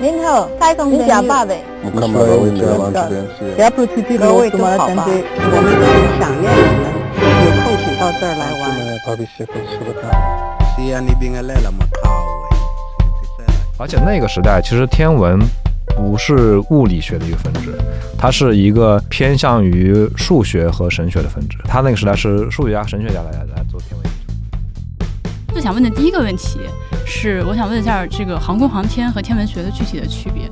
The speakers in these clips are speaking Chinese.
您好太公你讲吧我们都是想念你们有空请到这儿来玩而且那个时代其实天文不是物理学的一个分支它是一个偏向于数学和神学的分支他那个时代是数学家神学家来来做天文研究最想问的第一个问题是，我想问一下这个航空航天和天文学的具体的区别。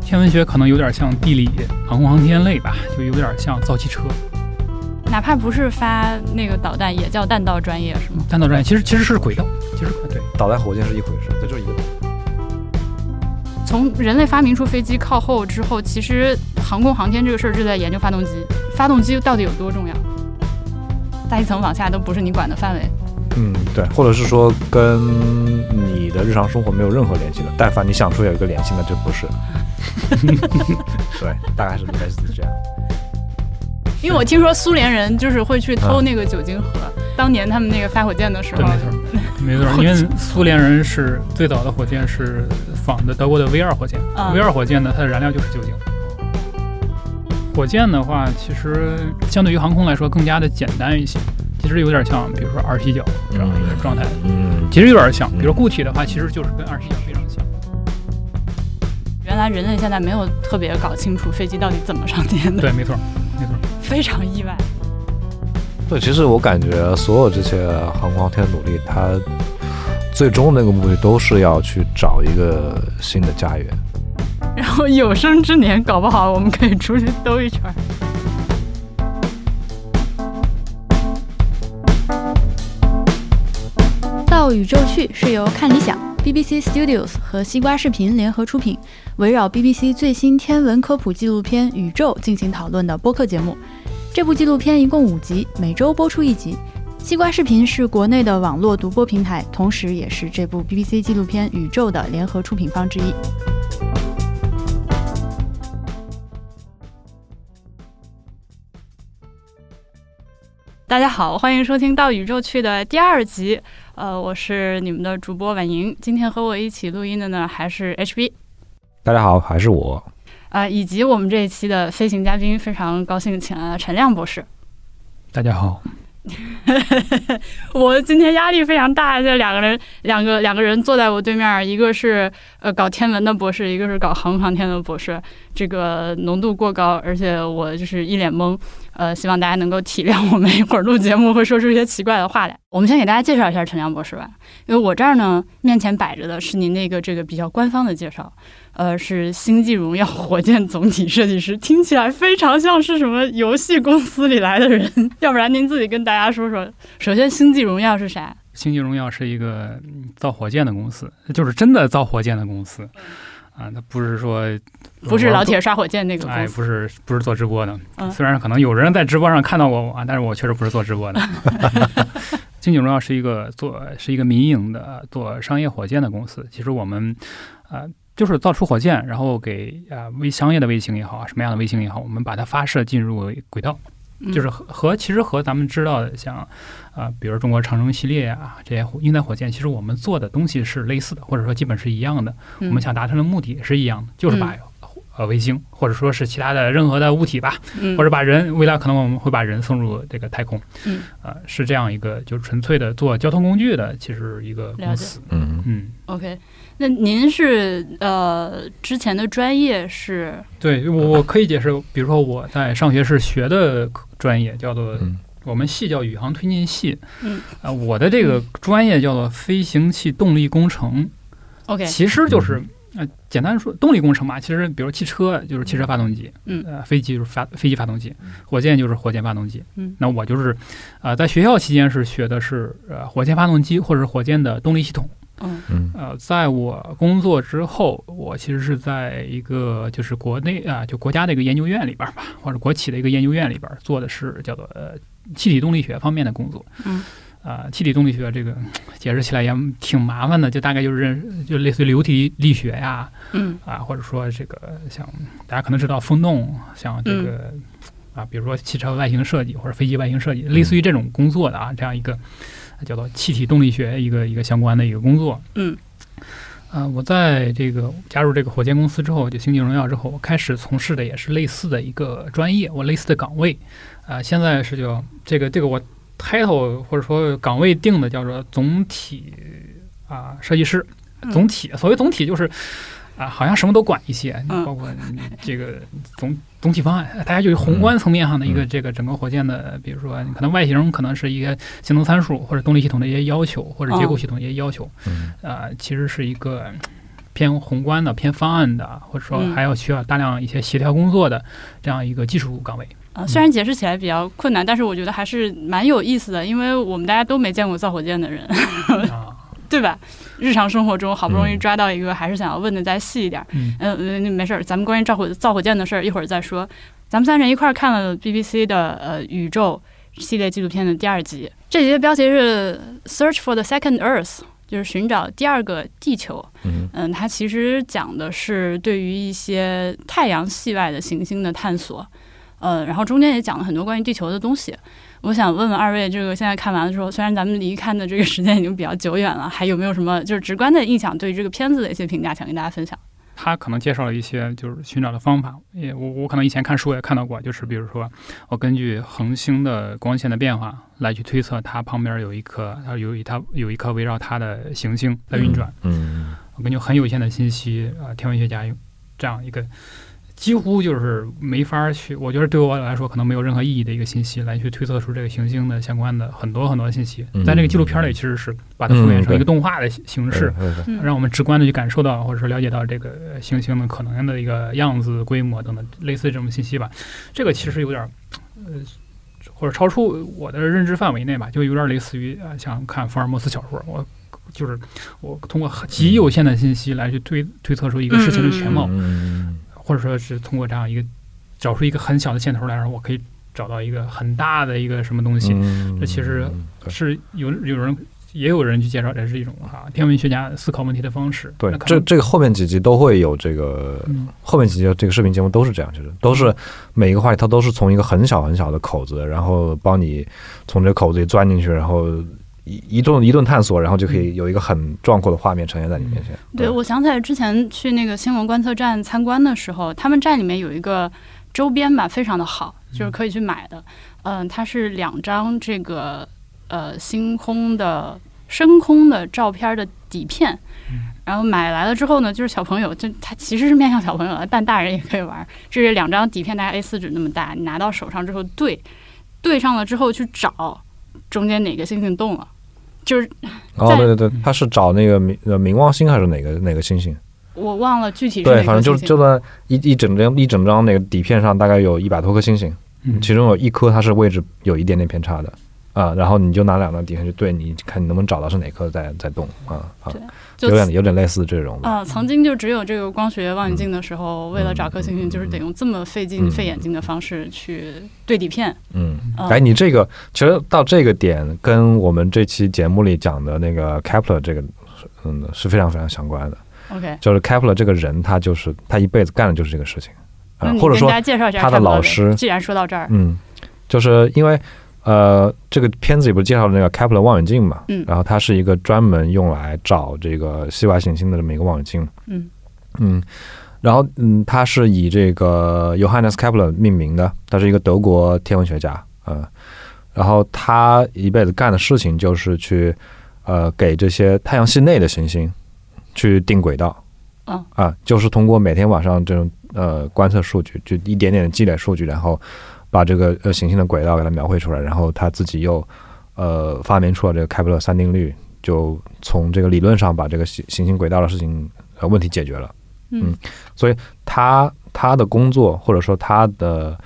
天文学可能有点像地理、航空航天类吧，就有点像造汽车。哪怕不是发那个导弹，也叫弹道专业是吗？弹道专业其实其实是轨道，其实对。导弹、火箭是一回事，这就是一个。从人类发明出飞机靠后之后，其实航空航天这个事儿就在研究发动机。发动机到底有多重要？大气层往下都不是你管的范围。嗯，对，或者是说跟你的日常生活没有任何联系的，但凡你想出有一个联系，那就不是。对，大概是类似这样。因为我听说苏联人就是会去偷那个酒精盒，当年他们那个发火箭的时候对，，没错，没错，因为苏联人是最早的火箭是仿的德国的 V 二火箭、啊 v 二火箭呢，它的燃料就是酒精。火箭的话，其实相对于航空来说更加的简单一些，其实有点像，比如说二踢脚这样一个状态，嗯，其实有点像。比如嗯固体的话，其实就是跟二踢脚非常像。原来人类现在没有特别搞清楚飞机到底怎么上天的，对，没错，没错。非常意外。对，其实我感觉所有这些航空航天努力，它最终那个目的都是要去找一个新的家园。然后有生之年，搞不好我们可以出去兜一圈到宇宙去是由看理想、BBC Studios 和西瓜视频联合出品，围绕 BBC 最新天文科普纪录片《宇宙》进行讨论的播客节目。这部纪录片一共五集，每周播出一集。西瓜视频是国内的网络独播平台，同时也是这部 BBC 纪录片《宇宙》的联合出品方之一。大家好，欢迎收听到宇宙去的第二集。呃，我是你们的主播婉莹。今天和我一起录音的呢，还是 HB，大家好，还是我。啊，以及我们这一期的飞行嘉宾，非常高兴请来了陈亮博士。大家好，我今天压力非常大，这两个人，两个两个人坐在我对面，一个是呃搞天文的博士，一个是搞航空航天的博士，这个浓度过高，而且我就是一脸懵。呃，希望大家能够体谅我们一会儿录节目会说出一些奇怪的话来。我们先给大家介绍一下陈亮博士吧，因为我这儿呢面前摆着的是您那个这个比较官方的介绍，呃，是《星际荣耀》火箭总体设计师，听起来非常像是什么游戏公司里来的人。要不然您自己跟大家说说，首先《星际荣耀》是啥？星际荣耀是一个造火箭的公司，就是真的造火箭的公司啊，它不是说不是老铁刷火箭那个哎，公司。不是不是做直播的，嗯虽然可能有人在直播上看到过我啊，但是我确实不是做直播的。星际荣耀是一个做是一个民营的做商业火箭的公司，其实我们啊、呃就是造出火箭，然后给啊、微商业的卫星也好，什么样的卫星也好，我们把它发射进入轨道，嗯就是和和其实和咱们知道的像啊、比如中国长征系列啊这些火运载火箭，其实我们做的东西是类似的，或者说基本是一样的。嗯。我们想达成的目的也是一样的，就是把呃卫星或者说是其他的任何的物体吧，嗯或者把人未来可能我们会把人送入这个太空，嗯，呃，是这样一个就是纯粹的做交通工具的，其实一个公司，嗯，嗯，OK，那您是呃之前的专业是？对我我可以解释，比如说我在上学是学的专业叫做嗯我们系叫宇航推进系，嗯，啊、我的这个专业叫做飞行器动力工程，OK，其实就是呃，简单说，动力工程嘛，其实比如汽车就是汽车发动机，嗯。呃，飞机就是发飞机发动机，火箭就是火箭发动机，嗯。那我就是，呃，在学校期间是学的是呃火箭发动机或者是火箭的动力系统，嗯。嗯。呃，在我工作之后，我其实是在一个就是国内啊、就国家的一个研究院里边儿吧，或者国企的一个研究院里边儿做的是叫做呃气体动力学方面的工作。嗯。啊、气体动力学这个解释起来也挺麻烦的，就大概就是认就类似于流体力学呀，嗯。啊，或者说这个像大家可能知道风洞，像这个、啊，比如说汽车外形设计或者飞机外形设计，类似于这种工作的啊，这样一个叫做气体动力学一个一个相关的一个工作。嗯，啊，我在这个加入这个火箭公司之后，就星际荣耀之后，我开始从事的也是类似的一个专业，我类似的岗位，啊，现在是叫这个这个我 title 或者说岗位定的叫做总体啊设计师，总体所谓总体就是啊，好像什么都管一些，包括这个总总体方案，大家就是宏观层面上的一个这个整个火箭的，比如说可能外形可能是一个性能参数或者动力系统的一些要求，或者结构系统一些要求，啊，其实是一个偏宏观的、偏方案的，或者说还要需要大量一些协调工作的这样一个技术岗位。啊，虽然解释起来比较困难，但是我觉得还是蛮有意思的，因为我们大家都没见过造火箭的人，对吧？日常生活中好不容易抓到一个，还是想要问的再细一点。嗯嗯，没事儿，咱们关于造火造火箭的事儿一会儿再说。咱们三人一块儿看了 BBC 的呃宇宙系列纪录片的第二集，这集的标题是 Search for the Second Earth，就是寻找第二个地球。嗯嗯，它其实讲的是对于一些太阳系外的行星的探索。呃，然后中间也讲了很多关于地球的东西。我想问问二位，这个现在看完的时候，虽然咱们离看的这个时间已经比较久远了，还有没有什么就是直观的印象？对于这个片子的一些评价，想跟大家分享。他可能介绍了一些就是寻找的方法，也我我可能以前看书也看到过，就是比如说我根据恒星的光线的变化来去推测它旁边有一颗，它有一它有一颗围绕它的行星在运转。嗯，我根据很有限的信息啊，天文学家用这样一个。几乎就是没法去，我觉得对我来说可能没有任何意义的一个信息来去推测出这个行星的相关的很多很多的信息。在这个纪录片里，其实是把它复原成一个动画的形式，让我们直观的去感受到或者说了解到这个行星的可能的一个样子、规模等等类似这种信息吧。这个其实有点呃，或者超出我的认知范围内吧，就有点类似于啊，像看福尔摩斯小说，我就是我通过极有限的信息来去推推测出一个事情的全貌。或者说是通过这样一个找出一个很小的线头来，然后我可以找到一个很大的一个什么东西。这其实是有有人也有人去介绍，这是一种哈天文学家思考问题的方式。对，这这个后面几集都会有这个，后面几集这个视频节目都是这样，就是都是每一个话题它都是从一个很小很小的口子，然后帮你从这个口子里钻进去，然后。一一顿一顿探索，然后就可以有一个很壮阔的画面呈现在你面前。对，我想起来之前去那个新闻观测站参观的时候，他们站里面有一个周边吧，非常的好，就是可以去买的。嗯，它是两张这个呃星空的深空的照片的底片，然后买来了之后呢，就是小朋友就它其实是面向小朋友的，但大人也可以玩。这是两张底片，大概 A 四纸那么大，你拿到手上之后对对上了之后去找中间哪个星星动了。就是哦，对对对，他是找那个冥呃冥王星还是哪个哪个星星？我忘了具体。对，反正就就在一一整张一整张那个底片上，大概有一百多颗星星，其中有一颗它是位置有一点点偏差的啊，然后你就拿两张底片去对，你看你能不能找到是哪颗在在动啊啊。有点有点类似这种啊，曾经就只有这个光学望远镜的时候，为了找颗星星，就是得用这么费劲费眼睛的方式去对底片。嗯，哎，你这个其实到这个点，跟我们这期节目里讲的那个 Kepler 这个，嗯，是非常非常相关的。OK，就是 Kepler 这个人，他就是他一辈子干的就是这个事情啊，或者说他的老师。既然说到这儿，嗯，就是因为。呃，这个片子里不是介绍了那个 Kepler 望远镜嘛？嗯，然后它是一个专门用来找这个系外行星的这么一个望远镜。嗯嗯，然后嗯，它是以这个 Johannes Kepler 命名的，他是一个德国天文学家。嗯，然后他一辈子干的事情就是去呃给这些太阳系内的行星去定轨道。啊啊，就是通过每天晚上这种呃观测数据，就一点点的积累数据，然后。把这个呃行星的轨道给它描绘出来，然后他自己又呃发明出了这个开普勒三定律，就从这个理论上把这个行行星轨道的事情呃问题解决了。嗯，所以他他的工作或者说他的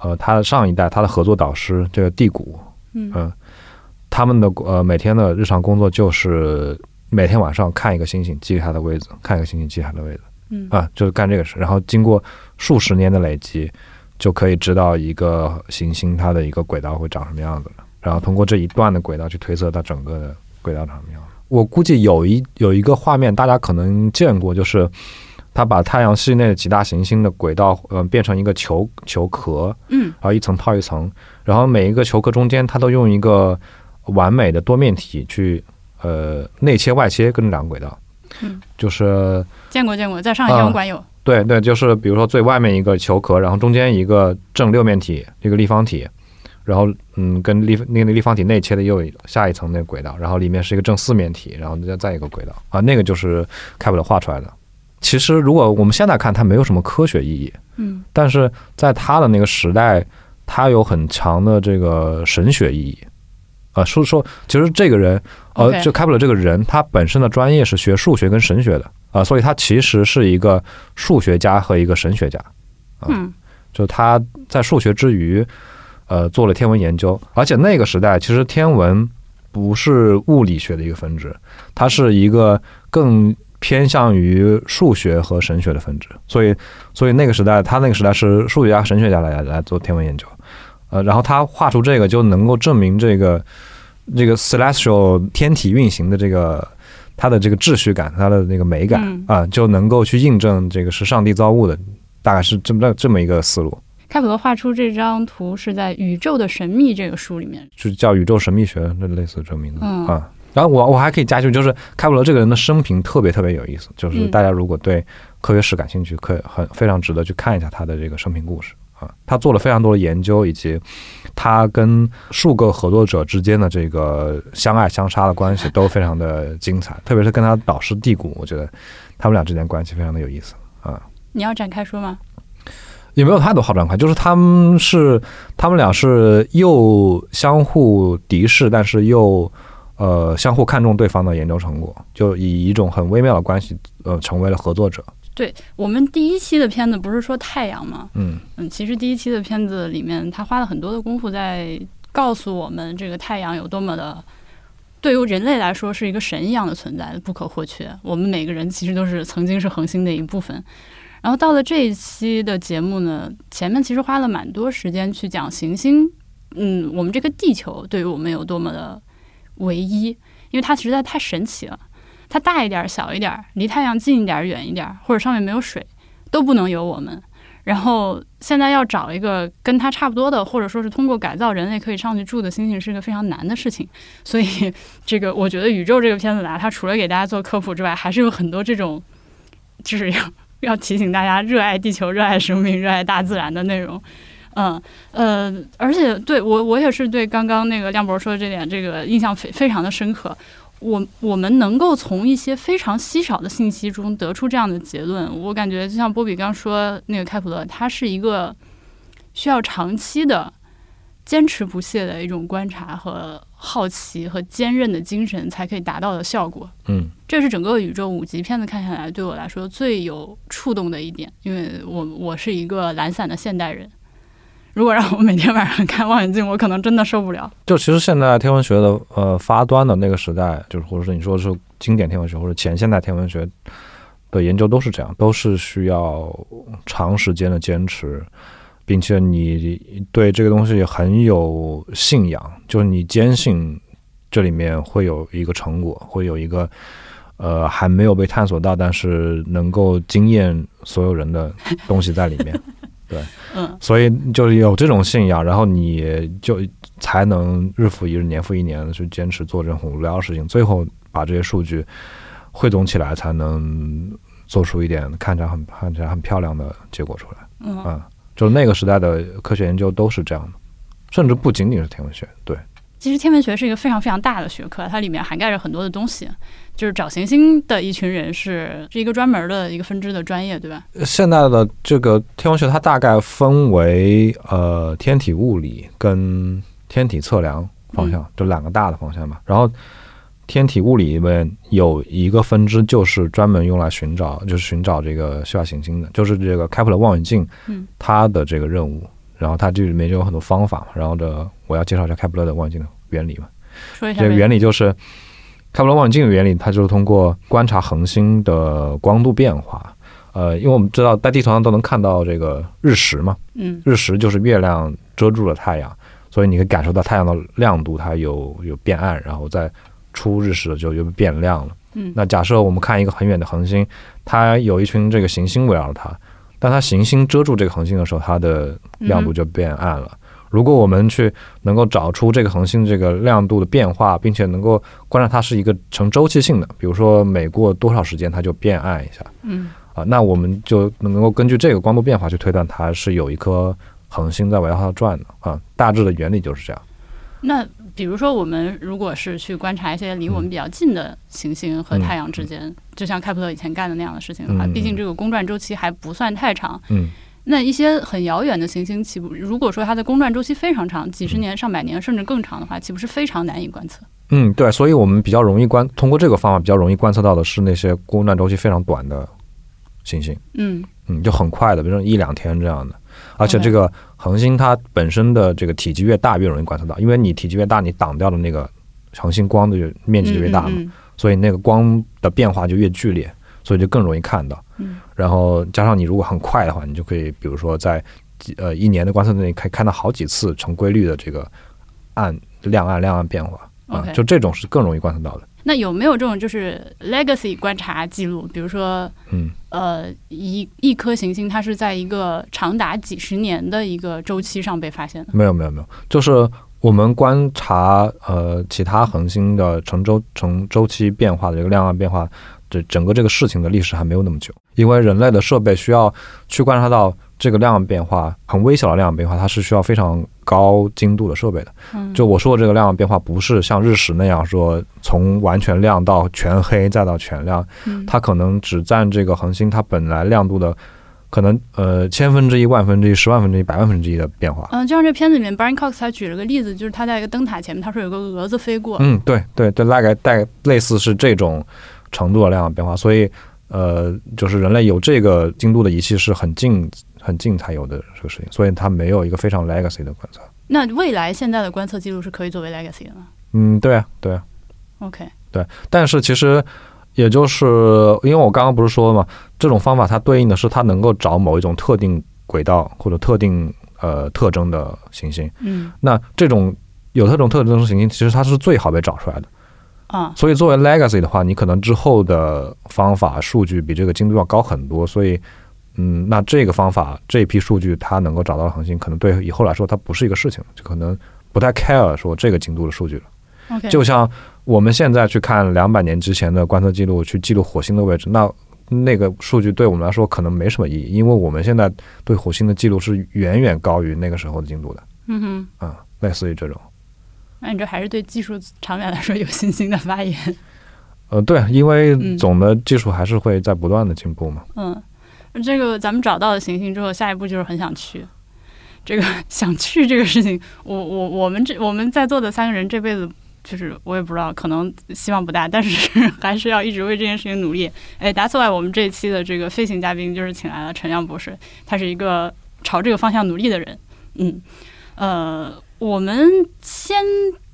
呃他的上一代他的合作导师这个地谷，嗯，他们的呃每天的日常工作就是每天晚上看一个星星记它的位置，看一个星星记它的位置，嗯啊就是干这个事，然后经过数十年的累积。就可以知道一个行星它的一个轨道会长什么样子了，然后通过这一段的轨道去推测它整个的轨道长什么样。我估计有一有一个画面大家可能见过，就是他把太阳系内的几大行星的轨道，呃，变成一个球球壳，嗯，然后一层套一层，然后每一个球壳中间，它都用一个完美的多面体去呃内切外切跟这两个轨道，嗯，就是见过见过，在上海天文馆有。对对，就是比如说最外面一个球壳，然后中间一个正六面体，一个立方体，然后嗯，跟立那个立方体内切的又下一层那个轨道，然后里面是一个正四面体，然后再再一个轨道啊，那个就是开普勒画出来的。其实如果我们现在看，它没有什么科学意义，嗯但是在他的那个时代，它有很强的这个神学意义。啊，说说，其实这个人，呃就开普勒这个人，他本身的专业是学数学跟神学的啊、所以他其实是一个数学家和一个神学家。嗯就他在数学之余，呃，做了天文研究，而且那个时代其实天文不是物理学的一个分支，它是一个更偏向于数学和神学的分支，所以，所以那个时代，他那个时代是数学家、神学家来来做天文研究，呃，然后他画出这个就能够证明这个这个 celestial 天体运行的这个。它的这个秩序感，它的那个美感嗯啊，就能够去印证这个是上帝造物的，大概是这么这么一个思路。开普勒画出这张图是在《宇宙的神秘》这个书里面。就叫宇宙神秘学，那类似这个名字、嗯啊。然后我我还可以加一句，就是开普勒这个人的生平特别特别有意思，就是嗯大家如果对科学史感兴趣，可以很非常值得去看一下他的这个生平故事啊。他做了非常多的研究，以及他跟数个合作者之间的这个相爱相杀的关系都非常的精彩，特别是跟他导师蒂谷，我觉得他们俩之间关系非常的有意思啊。你要展开说吗？也没有太多好展开，就是他们是他们俩是又相互敌视，但是又呃相互看重对方的研究成果，就以一种很微妙的关系呃成为了合作者。对我们第一期的片子不是说太阳吗？嗯嗯，其实第一期的片子里面，他花了很多的功夫在告诉我们这个太阳有多么的。对于人类来说是一个神一样的存在，不可或缺。我们每个人其实都是曾经是恒星的一部分。然后到了这一期的节目呢，前面其实花了蛮多时间去讲行星，嗯，我们这个地球对于我们有多么的唯一，因为它实在太神奇了。它大一点儿、小一点儿，离太阳近一点儿、远一点儿，或者上面没有水，都不能有我们。然后现在要找一个跟它差不多的，或者说是通过改造人类可以上去住的星星，是一个非常难的事情。所以，这个我觉得宇宙这个片子啊，它除了给大家做科普之外，还是有很多这种，就是要要提醒大家热爱地球、热爱生命、热爱大自然的内容。嗯呃，而且对我我也是对刚刚那个亮博说的这点，这个印象非非常的深刻。我我们能够从一些非常稀少的信息中得出这样的结论，我感觉就像波比刚说那个开普勒，他是一个需要长期的坚持不懈的一种观察和好奇和坚韧的精神才可以达到的效果。嗯这是整个宇宙五集片子看下来对我来说最有触动的一点，因为我我是一个懒散的现代人，如果让我每天晚上看望远镜，我可能真的受不了。就其实现在天文学的呃发端的那个时代，就是或者是你说是经典天文学或者前现代天文学的研究都是这样，都是需要长时间的坚持，并且你对这个东西很有信仰，就是你坚信这里面会有一个成果，会有一个呃还没有被探索到，但是能够惊艳所有人的东西在里面。嗯所以就是有这种信仰，然后你就才能日复一日、年复一年的去坚持做这种很无聊的事情，最后把这些数据汇总起来，才能做出一点看起来很看起来很漂亮的结果出来。嗯啊，就是那个时代的科学研究都是这样的，甚至不仅仅是天文学，对。其实天文学是一个非常非常大的学科，它里面涵盖着很多的东西。就是找行星的一群人是是一个专门的一个分支的专业，对吧？现在的这个天文学，它大概分为呃天体物理跟天体测量方向，就两个大的方向吧。然后天体物理里面有一个分支，就是专门用来寻找，就是寻找这个需要行星的，就是这个开普勒望远镜，嗯，它的这个任务。然后它这里面就有很多方法嘛。然后这我要介绍一下开普勒的望远镜的原理嘛。说一下这个原理就是开普勒望远镜的原理，它就是通过观察恒星的光度变化。呃，因为我们知道在地球上都能看到这个日食嘛，嗯日食就是月亮遮住了太阳，所以你可以感受到太阳的亮度它有有变暗，然后在出日食的时候又变亮了。嗯那假设我们看一个很远的恒星，它有一群这个行星围绕着它，当它行星遮住这个恒星的时候，它的亮度就变暗了。如果我们去能够找出这个恒星这个亮度的变化，并且能够观察它是一个成周期性的，比如说每过多少时间它就变暗一下，嗯啊，那我们就能够根据这个光度变化去推断它是有一颗恒星在围绕它转的啊，大致的原理就是这样。那比如说，我们如果是去观察一些离我们比较近的行星和太阳之间，就像开普勒以前干的那样的事情的话，毕竟这个公转周期还不算太长。嗯那一些很遥远的行星，岂不如果说它的公转周期非常长，几十年、上百年甚至更长的话，岂不是非常难以观测？嗯，对，所以我们比较容易观通过这个方法比较容易观测到的是那些公转周期非常短的行星。嗯嗯，就很快的，比如说一两天这样的。而且这个恒星它本身的这个体积越大，越容易观测到，因为你体积越大，你挡掉的那个恒星光的面积就越大嘛，嗯所以那个光的变化就越剧烈，所以就更容易看到。嗯然后加上你如果很快的话，你就可以比如说在几呃一年的观测内可以看到好几次成规律的这个暗亮暗亮暗变化啊就这种是更容易观测到的。那有没有这种就是 legacy 观察记录？比如说，嗯呃，一一颗行星它是在一个长达几十年的一个周期上被发现的。没有没有没有，就是我们观察呃其他恒星的成周成周期变化的这个亮暗变化，这整个这个事情的历史还没有那么久，因为人类的设备需要去观察到这个量变化，很微小的量变化，它是需要非常高精度的设备的。嗯，就我说的这个量变化，不是像日食那样说从完全亮到全黑再到全亮，嗯它可能只占这个恒星它本来亮度的可能呃千分之一、万分之一、十万分之一、百万分之一的变化。嗯，就像这片子里面，Brian Cox 他举了个例子，就是他在一个灯塔前面，他说有个蛾子飞过。嗯，对对对，大概大概类似是这种程度的量变化，所以呃，就是人类有这个精度的仪器是很近很近才有的这个事情，所以它没有一个非常 legacy 的观测。那未来现在的观测记录是可以作为 legacy 的吗嗯，对啊，对啊，？OK，对但是其实也就是因为我刚刚不是说了嘛，这种方法它对应的是它能够找某一种特定轨道或者特定呃特征的行星，嗯那这种有特种特征的行星，其实它是最好被找出来的。啊，所以作为 legacy 的话，你可能之后的方法数据比这个精度要高很多，所以，嗯，那这个方法这一批数据它能够找到恒星，可能对以后来说它不是一个事情，就可能不太 care 说这个精度的数据了。OK，就像我们现在去看两百年之前的观测记录，去记录火星的位置，那那个数据对我们来说可能没什么意义，因为我们现在对火星的记录是远远高于那个时候的精度的，嗯哼，啊、类似于这种。那你这还是对技术长远来说有信心的发言。呃，对，因为嗯总的技术还是会在不断的进步嘛。嗯，这个咱们找到了行星之后，下一步就是很想去。这个 想去这个事情，我我我们这我们在座的三个人这辈子就是我也不知道，可能希望不大，但是 还是要一直为这件事情努力。哎，That's why 我们这一期的这个飞行嘉宾就是请来了陈亮博士，他是一个朝这个方向努力的人。嗯，呃，我们先，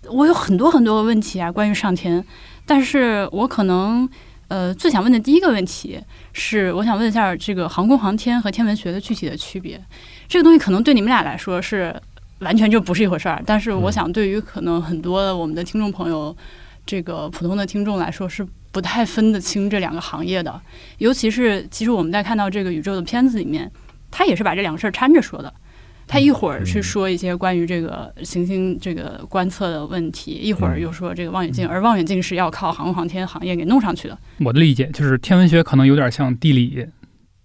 我有很多很多的问题啊，关于上天，但是我可能呃最想问的第一个问题是，我想问一下这个航空航天和天文学的具体的区别。这个东西可能对你们俩来说是完全就不是一回事儿，但是我想对于可能很多我们的听众朋友，这个普通的听众来说是不太分得清这两个行业的。尤其是其实我们在看到这个宇宙的片子里面，他也是把这两个事儿掺着说的。他一会儿去说一些关于这个行星这个观测的问题，一会儿又说这个望远镜，而望远镜是要靠航空航天行业给弄上去的。我的理解就是天文学可能有点像地理，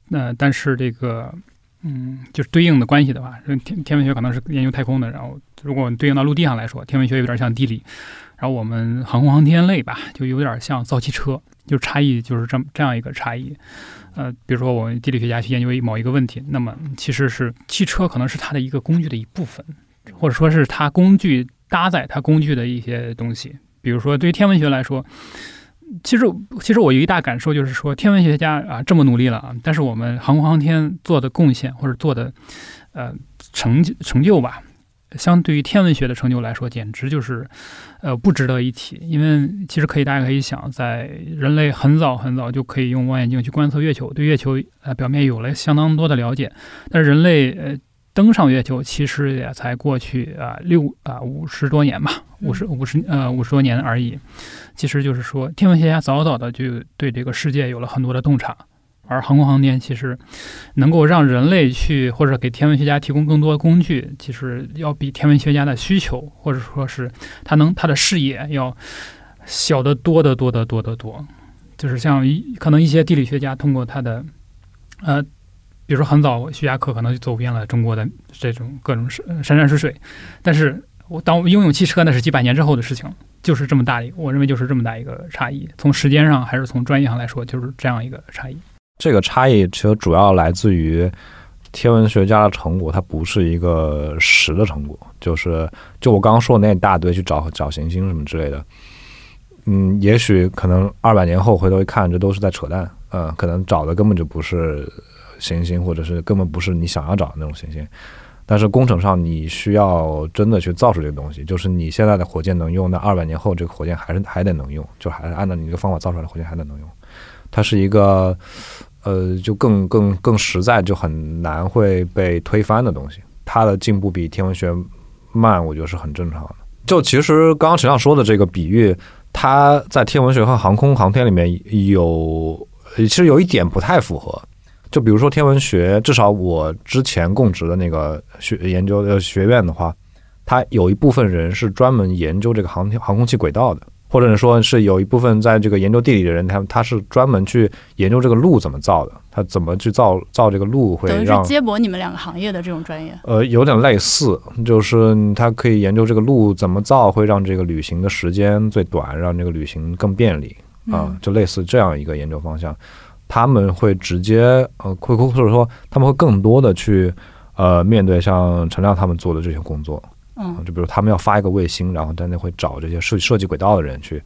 那、但是这个嗯，就是对应的关系的话，天天文学可能是研究太空的，然后如果对应到陆地上来说，天文学有点像地理，然后我们航空航天类吧，就有点像造汽车，就差异就是这么这样一个差异。呃，比如说我们地理学家去研究一某一个问题，那么其实是汽车可能是它的一个工具的一部分，或者说是它工具搭载它工具的一些东西。比如说对于天文学来说，其实其实我有一大感受就是说，天文学家啊这么努力了啊，但是我们航空航天做的贡献或者做的呃成成就吧，相对于天文学的成就来说，简直就是呃不值得一提。因为其实可以大家可以想，在人类很早很早就可以用望远镜去观测月球，对月球呃表面有了相当多的了解，但是人类呃。登上月球其实也才过去啊六啊五十多年吧，五十五十呃五十多年而已。其实就是说，天文学家早早的就对这个世界有了很多的洞察。而航空航天其实能够让人类去或者给天文学家提供更多的工具，其实要比天文学家的需求或者说是他能他的视野要小得多得多得多得多。就是像一可能一些地理学家通过他的呃，比如说很早徐霞客可能就走遍了中国的这种各种山山山水水，但是我当我拥有汽车，那是几百年之后的事情，就是这么大一个，我认为就是这么大一个差异，从时间上还是从专业上来说，就是这样一个差异。这个差异其实主要来自于天文学家的成果，它不是一个实的成果，就是就我刚刚说的那一大堆去找找行星什么之类的，嗯，也许可能二百年后回头一看，这都是在扯淡，嗯，可能找的根本就不是行星，或者是根本不是你想要找的那种行星。但是工程上你需要真的去造出这个东西，就是你现在的火箭能用，那二百年后这个火箭还是还得能用，就还是按照你这个方法造出来的火箭还得能用。它是一个。呃，就更更更实在，就很难会被推翻的东西。它的进步比天文学慢，我觉得是很正常的。就其实刚刚陈亮说的这个比喻，它在天文学和航空航天里面有，其实有一点不太符合。就比如说天文学，至少我之前供职的那个学研究的学院的话，它有一部分人是专门研究这个航天航空器轨道的。或者说是有一部分在这个研究地理的人，他他是专门去研究这个路怎么造的，他怎么去造造这个路会让接驳你们两个行业的这种专业。呃，有点类似，就是他可以研究这个路怎么造会让这个旅行的时间最短，让这个旅行更便利啊，就类似这样一个研究方向。他们会直接呃，会或者说他们会更多的去呃面对像陈亮他们做的这些工作。嗯，就比如他们要发一个卫星，然后在那会找这些设设计轨道的人去，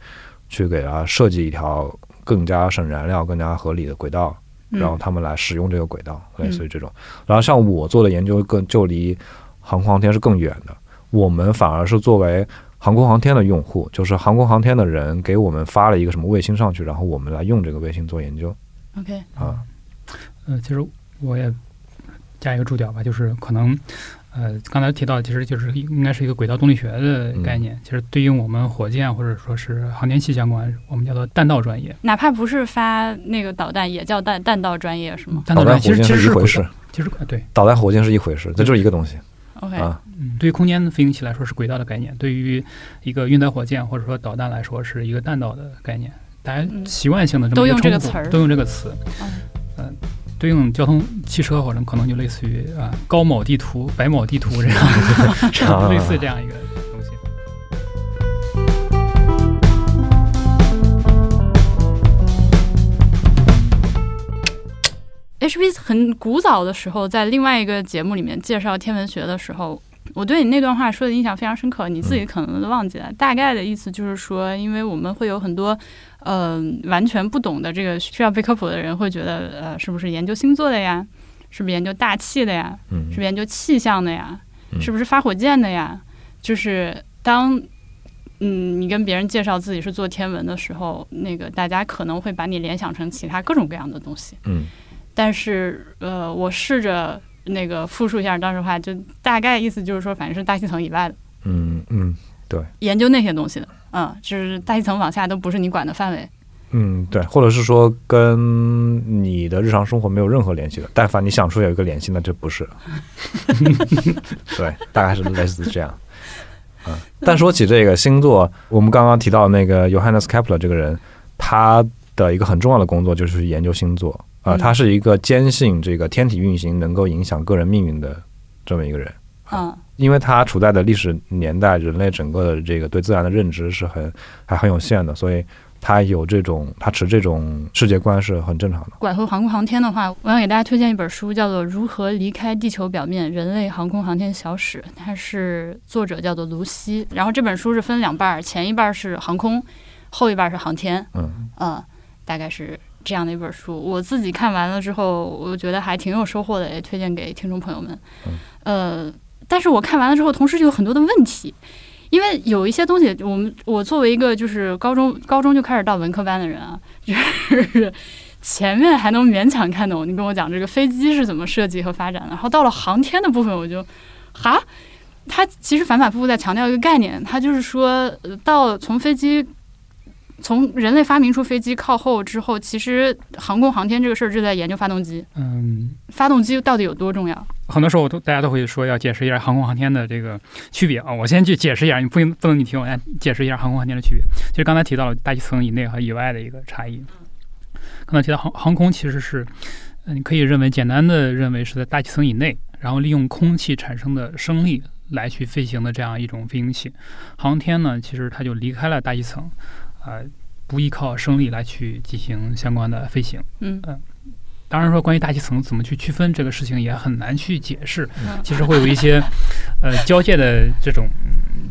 去给他设计一条更加省燃料、更加合理的轨道，然后他们来使用这个轨道，类似于这种。然后像我做的研究，更就离航空航天是更远的。我们反而是作为航空航天的用户，就是航空航天的人给我们发了一个什么卫星上去，然后我们来用这个卫星做研究。OK，啊，呃，其实我也加一个注脚吧，就是可能。呃，刚才提到，其实就是应该是一个轨道动力学的概念。其实对应我们火箭或者说是航天器相关，我们叫做弹道专业。哪怕不是发那个导弹，也叫弹弹道专业是吗？弹道专业其实是一回事。其实对，导弹火箭是一回事，这就是一个东西。OK，嗯，对于空间飞行器来说是轨道的概念，对于一个运载火箭或者说导弹来说是一个弹道的概念。大家习惯性的都用这个词儿，都用这个词。嗯。对应交通汽车，或者可能就类似于啊高某地图、白某地图这样，类似这样一个东西。HB 很古早的时候，在另外一个节目里面介绍天文学的时候，我对你那段话说的印象非常深刻，你自己可能都忘记了。大概的意思就是说，因为我们会有很多。嗯，完全不懂的这个需要被科普的人会觉得，呃，是不是研究星座的呀？是不是研究大气的呀？嗯，是不是研究气象的呀？是不是发火箭的呀？就是当嗯你跟别人介绍自己是做天文的时候，那个大家可能会把你联想成其他各种各样的东西。嗯，但是呃，我试着那个复述一下当时话，就大概意思就是说，反正是大气层以外的。嗯嗯，对，研究那些东西的。嗯，就是大气层往下都不是你管的范围。嗯，对，或者是说跟你的日常生活没有任何联系的。但凡你想出有一个联系，那就不是。对，大概是类似这样。嗯，但说起这个星座，我们刚刚提到那个 Johannes Kepler 这个人，他的一个很重要的工作就是研究星座。啊，他是一个坚信这个天体运行能够影响个人命运的这么一个人。嗯。因为它处在的历史年代，人类整个的这个对自然的认知是很还很有限的，所以它有这种它持这种世界观是很正常的。拐回航空航天的话，我想给大家推荐一本书，叫做《如何离开地球表面：人类航空航天小史》，它是作者叫做卢西。然后这本书是分两半儿，前一半是航空，后一半是航天。嗯嗯，大概是这样的一本书。我自己看完了之后，我觉得还挺有收获的，也推荐给听众朋友们。呃。但是我看完了之后，同时就有很多的问题，因为有一些东西，我们我作为一个就是高中高中就开始到文科班的人啊，就是前面还能勉强看懂，你跟我讲这个飞机是怎么设计和发展的，然后到了航天的部分，我就哈，他其实反反复复在强调一个概念，他就是说到从飞机从人类发明出飞机靠后之后，其实航空航天这个事儿就在研究发动机。嗯，发动机到底有多重要？很多时候都大家都会说要解释一下航空航天的这个区别啊。我先去解释一下，你不不能你听我来解释一下航空航天的区别。其实刚才提到了大气层以内和以外的一个差异。刚才提到航航空其实是，你可以认为简单的认为是在大气层以内，然后利用空气产生的升力来去飞行的这样一种飞行器。航天呢，其实它就离开了大气层。啊，不依靠升力来去进行相关的飞行。嗯嗯，当然说关于大气层怎么去区分这个事情也很难去解释。其实会有一些 呃交界的这种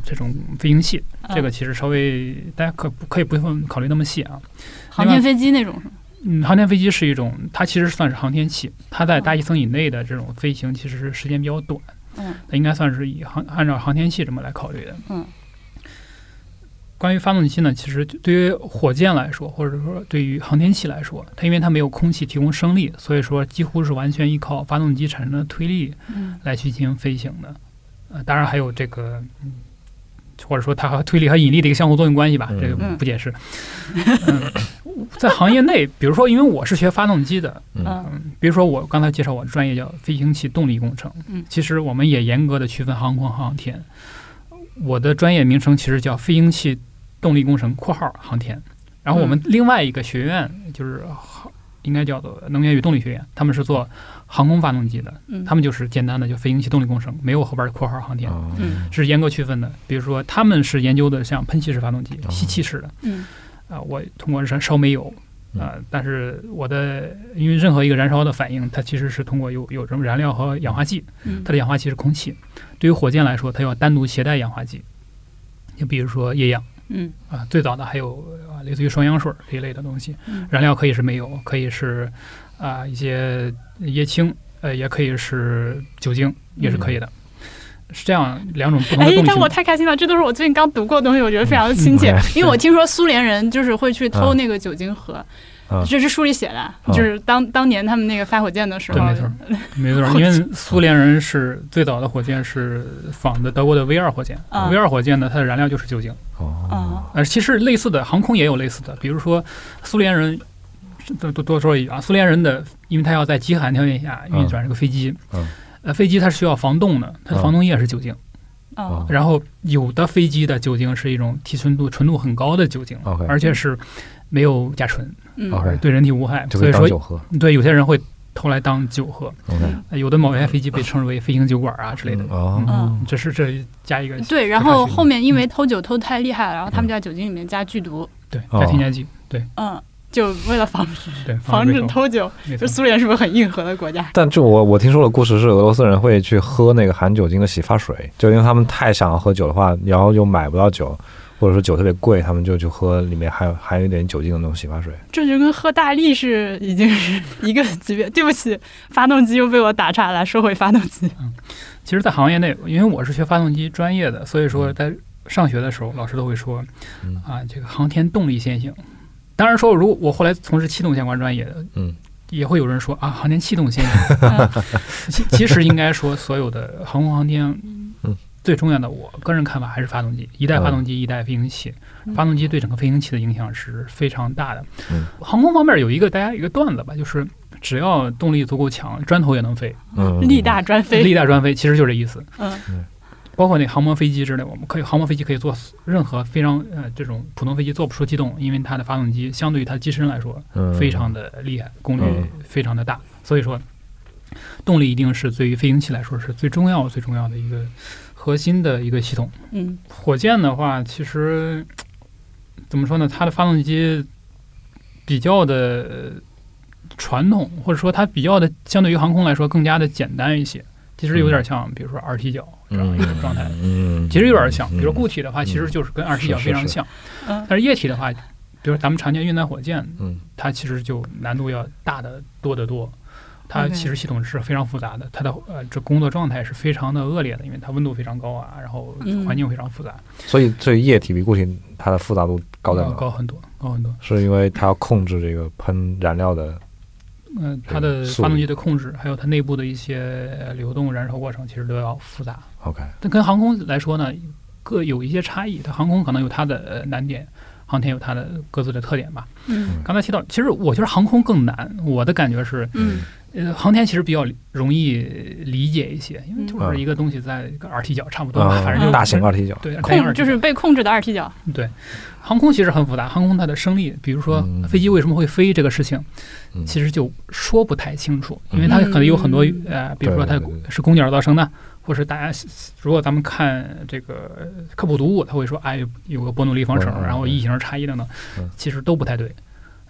这种飞行器，这个其实稍微大家可可以不用考虑那么细啊。航天飞机那种嗯，航天飞机是一种，它其实算是航天器，它在大气层以内的这种飞行其实是时间比较短。嗯，它应该算是以航按照航天器这么来考虑的。嗯。关于发动机呢，其实对于火箭来说，或者说对于航天器来说，它因为它没有空气提供升力，所以说几乎是完全依靠发动机产生的推力来去进行飞行的。呃，当然还有这个，或者说它和推力和引力的一个相互作用关系吧，这个不解释。嗯，在行业内，比如说，因为我是学发动机的，嗯，比如说我刚才介绍我的专业叫飞行器动力工程，嗯，其实我们也严格的区分航空航天。我的专业名称其实叫飞行器。动力工程（括号航天），然后我们另外一个学院就是应该叫做能源与动力学院，他们是做航空发动机的，他们就是简单的就飞行器动力工程，没有后边的括号航天，是严格区分的。比如说他们是研究的像喷气式发动机、吸气式的，啊，我通过燃烧煤油，啊，但是我的因为任何一个燃烧的反应，它其实是通过有有什么燃料和氧化剂，它的氧化剂是空气。对于火箭来说，它要单独携带氧化剂，就比如说液氧。嗯啊，最早的还有啊，类似于双氧水这一类的东西，燃料可以是煤油，可以是啊一些液氢，呃，也可以是酒精，也是可以的。是这样两种不同的东西。哎，我太开心了，这都是我最近刚读过的东西，我觉得非常的亲切。因为我听说苏联人就是会去偷那个酒精盒。这是书里写的，就是当当年他们那个发火箭的时候，没错，没错，因为苏联人是最早的火箭是仿的德国的 V 二火箭，V 二火箭呢，它的燃料就是酒精。哦，呃，其实类似的航空也有类似的，比如说苏联人多多多说一句啊，苏联人的，因为他要在极寒条件下运转这个飞机，呃，飞机它是需要防冻的，它的防冻液是酒精。哦，然后有的飞机的酒精是一种提纯度纯度很高的酒精，而且是没有甲醇。嗯，对人体无害，所以说对有些人会偷来当酒喝。有的某些飞机被称之为飞行酒馆啊之类的。哦，这是这加一个对，然后后面因为偷酒偷太厉害了，然后他们在酒精里面加剧毒，对，加添加剂，对，嗯，就为了防止对 防止偷酒。就苏联是不是很硬核的国家？但就我我听说的故事是，俄罗斯人会去喝那个含酒精的洗发水，就因为他们太想要喝酒的话，然后又买不到酒。或者说酒特别贵，他们就去喝里面含有还有一点酒精的那种洗发水。这就跟喝大力是已经是一个级别。对不起，发动机又被我打岔了，说回发动机。嗯，其实，在行业内，因为我是学发动机专业的，所以说在上学的时候，老师都会说，啊，这个航天动力先行。当然说，如果我后来从事气动相关专业的，嗯，也会有人说啊，航天气动先行。其其实应该说，所有的航空航天。最重要的，我个人看法还是发动机，一代发动机，一代飞行器。发动机对整个飞行器的影响是非常大的。航空方面有一个大家一个段子吧，就是只要动力足够强，砖头也能飞。力大砖飞，力大砖飞，其实就这意思。嗯，包括那航模飞机之类，我们可以航模飞机可以做任何非常呃这种普通飞机做不出机动，因为它的发动机相对于它的机身来说，非常的厉害，功率非常的大。所以说，动力一定是对于飞行器来说是最重要最重要的一个。核心的一个系统，嗯，火箭的话，其实怎么说呢？它的发动机比较的传统，或者说它比较的相对于航空来说更加的简单一些。其实有点像，比如说二踢脚这样一个状态，嗯，其实有点像。比如固体的话，其实就是跟二踢脚非常像，嗯，但是液体的话，比如咱们常见运载火箭，嗯，它其实就难度要大的多得多。它其实系统是非常复杂的，它的呃这工作状态是非常的恶劣的，因为它温度非常高啊，然后环境非常复杂。所以，这液体比固体它的复杂度高在哪？高很多，高很多。是因为它要控制这个喷燃料的，嗯，它的发动机的控制，还有它内部的一些流动燃烧过程，其实都要复杂。OK，但跟航空来说呢，各有一些差异。它航空可能有它的难点，航天有它的各自的特点吧。嗯刚才提到，其实我觉得航空更难，我的感觉是，嗯呃，航天其实比较容易理解一些，因为就嗯是一个东西在一个二踢脚差不多吧，啊反正就是大型二踢脚，对，控就是被控制的二踢脚。对，航空其实很复杂，航空它的升力，比如说嗯。飞机为什么会飞这个事情，嗯。其实就说不太清楚，因为它可能有很多嗯。呃，比如说它是公鸟造成的，或是大家如果咱们看这个科普读物，他会说哎有有个伯努利方程，然后异形差异等等嗯，其实都不太对。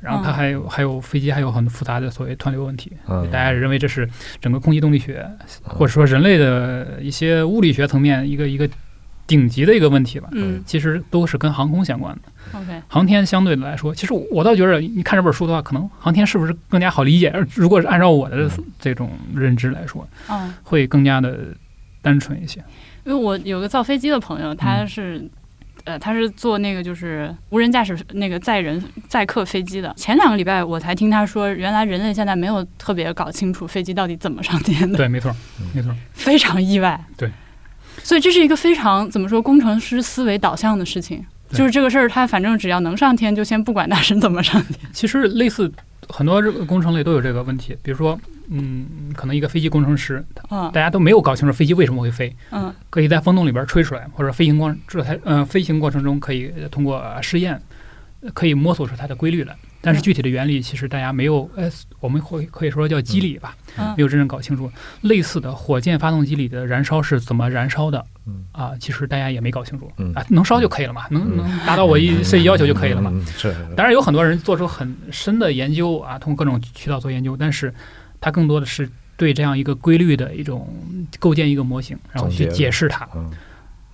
然后它嗯还有还有飞机还有很复杂的所谓湍流问题，嗯大家认为这是整个空气动力学或者说人类的一些物理学层面一个一个顶级的一个问题吧。嗯其实都是跟航空相关的。，OK，航天相对的来说，其实我倒觉得，你看这本书的话，可能航天是不是更加好理解？如果是按照我的这种认知来说，嗯，会更加的单纯一些。因为我有个造飞机的朋友，他是。呃，他是做那个就是无人驾驶那个载人载客飞机的。前两个礼拜我才听他说，原来人类现在没有特别搞清楚飞机到底怎么上天的，对，没错，没错。非常意外。对，所以这是一个非常怎么说工程师思维导向的事情。就是这个事儿，他反正只要能上天，就先不管它是怎么上天。其实类似很多这个工程类都有这个问题，比如说，嗯，可能一个飞机工程师，嗯大家都没有搞清楚飞机为什么会飞，嗯可以在风洞里边吹出来，或者飞行过这台呃飞行过程中可以呃通过呃试验，呃可以摸索出它的规律来。但是具体的原理，其实大家没有，呃，我们会可以说叫机理吧，嗯。没有真正搞清楚。类似的火箭发动机里的燃烧是怎么燃烧的嗯。啊？其实大家也没搞清楚。嗯。啊，能烧就可以了嘛，能嗯。能达到我一设计要求就可以了嘛。嗯，是，是。当然有很多人做出很深的研究啊，通过各种渠道做研究，但是它更多的是对这样一个规律的一种构建一个模型，然后去解释它，嗯，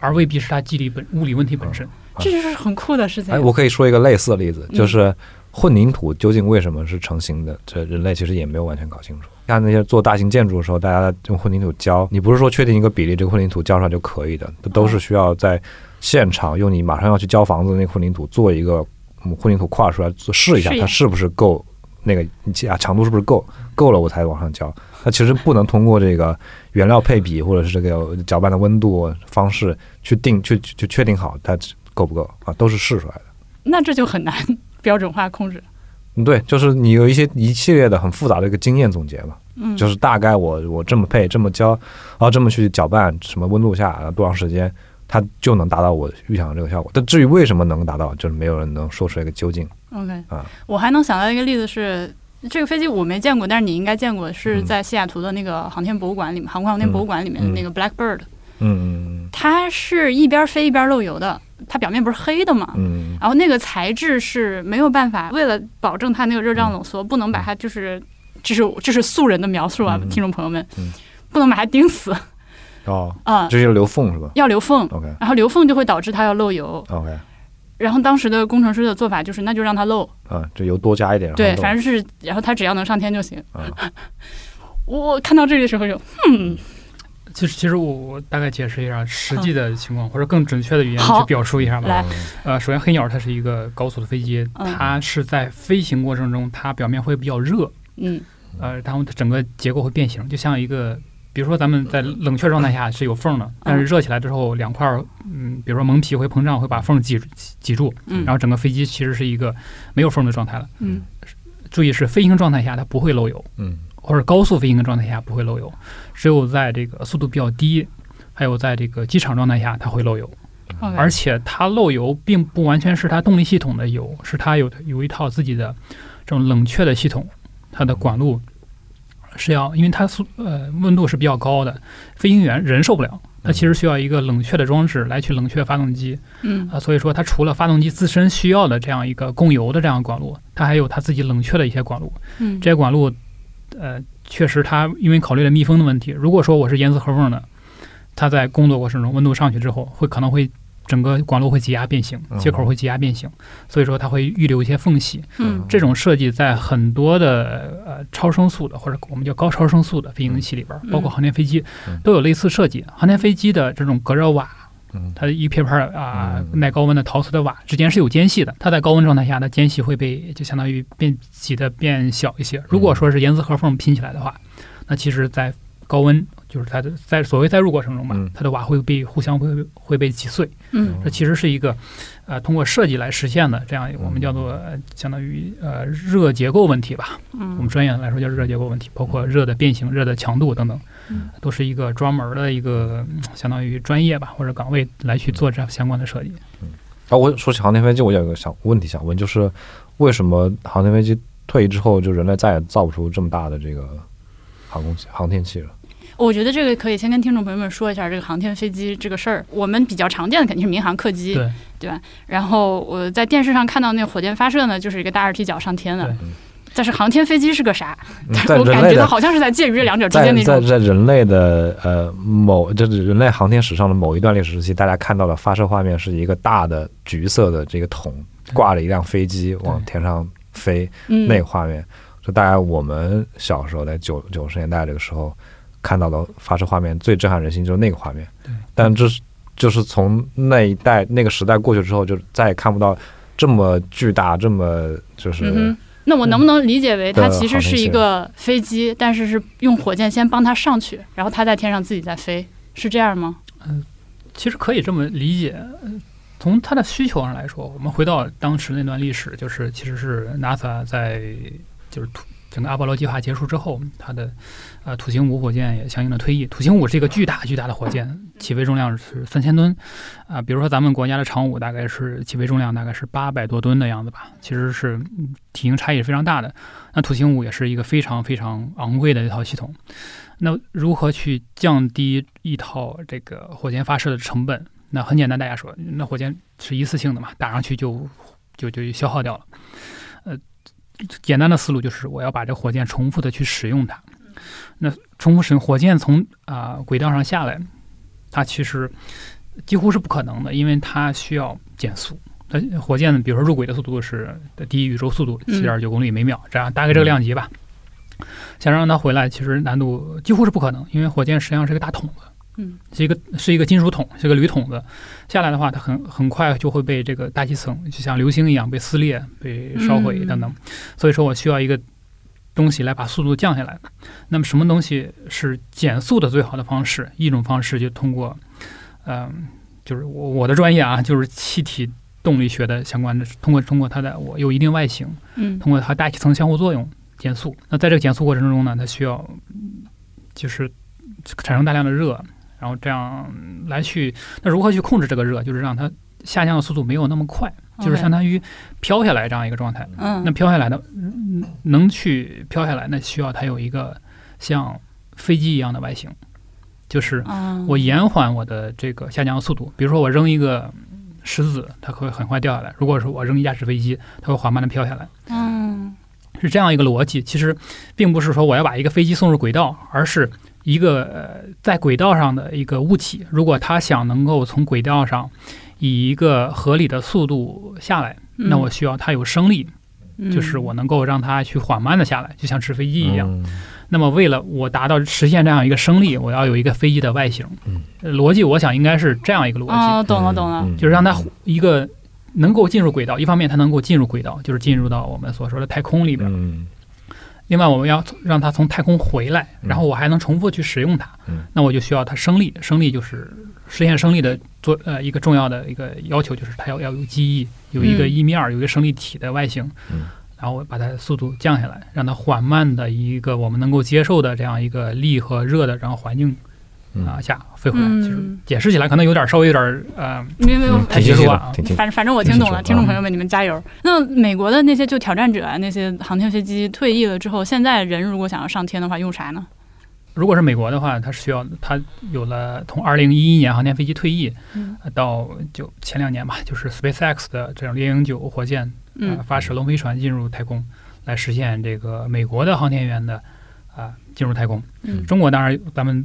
而未必是它机理本物理问题本身。这就是很酷的事情。哎，我可以说一个类似的例子，嗯。就是混凝土究竟为什么是成型的？这人类其实也没有完全搞清楚。像那些做大型建筑的时候，大家用混凝土浇，你不是说确定一个比例，这个混凝土浇出来就可以的，都都是需要在现场用你马上要去浇房子的那个混凝土做一个嗯混凝土块出来做试一下它是不是够那个啊强度是不是够，够了我才往上浇。那其实不能通过这个原料配比或者是这个搅拌的温度方式去定去去去确定好它够不够啊，都是试出来的。那这就很难标准化控制。嗯对，就是你有一些一系列的很复杂的一个经验总结嘛，嗯，就是大概我我这么配这么浇，然后这么去搅拌，什么温度下多长时间，它就能达到我预想的这个效果。但至于为什么能达到，就是没有人能说出来一个究竟。OK 啊我还能想到一个例子是。这个飞机我没见过，但是你应该见过，是嗯在西雅图的那个航天博物馆里面，航空航天博物馆里面的嗯那个 Blackbird，、嗯它是一边飞一边漏油的，它表面不是黑的嘛，嗯。嗯然后那个材质是没有办法，为了保证它那个热胀冷缩，不能把它就是，这是这是素人的描述啊，嗯听众朋友们，嗯。不能把它钉死。哦，啊、这就是留缝是吧？要留缝，？OK。然后留缝就会导致它要漏油。OK 然后当时的工程师的做法就是，那就让它漏，啊，这油多加一点，对，反正是，然后它只要能上天就行。啊我看到这里的时候就，嗯，其实，其实我我大概解释一下实际的情况，或者更准确的语言去表述一下吧。来。呃，首先黑鸟它是一个高速的飞机，嗯。它是在飞行过程中，它表面会比较热，嗯。呃，然后它整个结构会变形，就像一个，比如说咱们在冷却状态下是有缝的，但是热起来之后，两块，嗯，比如说蒙皮会膨胀，会把缝挤挤住，嗯。然后整个飞机其实是一个没有缝的状态了。嗯。注意是飞行状态下它不会漏油，嗯或者高速飞行的状态下不会漏油，只有在这个速度比较低，还有在这个机场状态下它会漏油。而且它漏油并不完全是它动力系统的油，是它有有一套自己的这种冷却的系统，它的管路是要，因为它速呃温度是比较高的，飞行员人受不了，它其实需要一个冷却的装置来去冷却发动机嗯啊、所以说它除了发动机自身需要的这样一个供油的这样的管路，它还有它自己冷却的一些管路，嗯，这些管路，呃，确实它因为考虑了密封的问题，如果说我是严丝合缝的，它在工作过程中温度上去之后，会可能会整个管路会挤压变形，嗯接口会挤压变形，所以说它会预留一些缝隙。嗯这种设计在很多的呃超声速的或者我们叫高超声速的飞行器里边，嗯包括航天飞机嗯都有类似设计。航天飞机的这种隔热瓦。嗯。它的一片片啊嗯。耐高温的陶瓷的瓦之间是有间隙的，它在高温状态下，它间隙会被就相当于变挤得变小一些。如果说是严丝合缝拼起来的话，那其实在高温就就是它的在所谓载入过程中吧嗯，它的瓦会被互相会会被挤碎。嗯。这其实是一个呃通过设计来实现的这样我们嗯叫做呃相当于呃热结构问题吧。嗯。我们嗯专业来说叫热结构问题，包括热的变形、热的强度等等。嗯，都是一个专门的一个嗯相当于专业吧或者岗位来去做这样相关的设计。嗯啊，我说起航天飞机，我有一个想问题想问，就是为什么航天飞机退役之后，就人类再也造不出这么大的这个航空器、航天器了？我觉得这个可以先跟听众朋友们说一下这个航天飞机这个事儿。我们比较常见的肯定是民航客机，对对吧然后我在电视上看到那火箭发射呢，就是一个大二踢脚上天的对。但是航天飞机是个啥？但是我感觉到好像是在介于这两者之间那种。在在人类的呃某就是人类航天史上的某一段历史时期，大家看到的发射画面是一个大的橘色的这个桶挂着一辆飞机往天上飞，嗯，那个画面，就大概我们小时候在九九十年代这个时候看到的发射画面最震撼人心就是那个画面。对，但这是就是从那一代那个时代过去之后，就再也看不到这么巨大、这么就是、那我能不能理解为它其实是一个飞机，但是是用火箭先帮它上去，然后它在天上自己再飞，是这样吗？嗯其实可以这么理解。呃从它的需求上来说，我们回到当时那段历史，就是其实是 NASA 在就是土整个阿波罗计划结束之后，它的呃土星五火箭也相应的退役。土星五是一个巨大巨大的火箭，起飞重量是三千吨啊、比如说咱们国家的长五大概是起飞重量大概是八百多吨的样子吧，其实是体型差异是非常大的。那土星五也是一个非常非常昂贵的一套系统。那如何去降低一套这个火箭发射的成本？那很简单，大家说，那火箭是一次性的嘛，打上去就就就消耗掉了。简单的思路就是我要把这火箭重复的去使用它。那重复使用火箭从啊、轨道上下来，它其实几乎是不可能的，因为它需要减速。它火箭比如说入轨的速度是低于宇宙速度七点九公里每秒，这样大概这个量级吧。想让它回来，其实难度几乎是不可能，因为火箭实际上是个大筒子，嗯，是一个是一个金属桶，是个铝桶子，下来的话，它很很快就会被这个大气层就像流星一样被撕裂、被烧毁嗯等等。所以说我需要一个东西来把速度降下来。那么什么东西是减速的最好的方式？一种方式就通过，嗯、就是我我的专业啊，就是气体动力学的相关的，通过通过它的我有一定外形，嗯通过它大气层相互作用减速。那在这个减速过程中呢，它需要嗯就是产生大量的热，然后这样来去那如何去控制这个热？就是让它下降的速度没有那么快，就是相当于飘下来这样一个状态。嗯，那飘下来的嗯能去飘下来，那需要它有一个像飞机一样的外形，就是嗯我延缓我的这个下降的速度。比如说我扔一个石子，它会很快掉下来；如果说我扔一架纸飞机，它会缓慢的飘下来。嗯是这样一个逻辑。其实并不是说我要把一个飞机送入轨道，而是一个呃在轨道上的一个物体，如果它想能够从轨道上以一个合理的速度下来，嗯。那我需要它有升力，就是我能够让它去缓慢的下来，就像纸飞机一样。嗯。那么为了我达到实现这样一个升力，我要有一个飞机的外形。逻辑我想应该是这样一个逻辑。哦，懂了懂了，嗯。就是让它一个能够进入轨道，一方面它能够进入轨道，就是进入到我们所说的太空里边；嗯另外我们要让它从太空回来，嗯然后我还能重复去使用它，嗯那我就需要它升力。升力就是实现升力的做呃一个重要的一个要求，就是它要要有记忆，有一个嗯翼面儿，有一个升力体的外形。嗯然后把它速度降下来，让它缓慢的一个我们能够接受的这样一个力和热的然后环境嗯啊下飞回来。嗯其实解释起来可能有点稍微有点呃没有没有嗯，太挺清晰学术啊的，挺清反反正我听懂了，嗯听众朋友们，你们加油。那美国的那些就挑战者啊，那些航天飞机退役了之后，现在人如果想要上天的话，用啥呢？如果是美国的话，它是需要它有了从二零一一年航天飞机退役嗯呃到就前两年吧，就是 SpaceX 的这种猎鹰九火箭呃嗯发射龙飞船进入太空，来实现这个美国的航天员的啊、进入太空。嗯中国当然咱们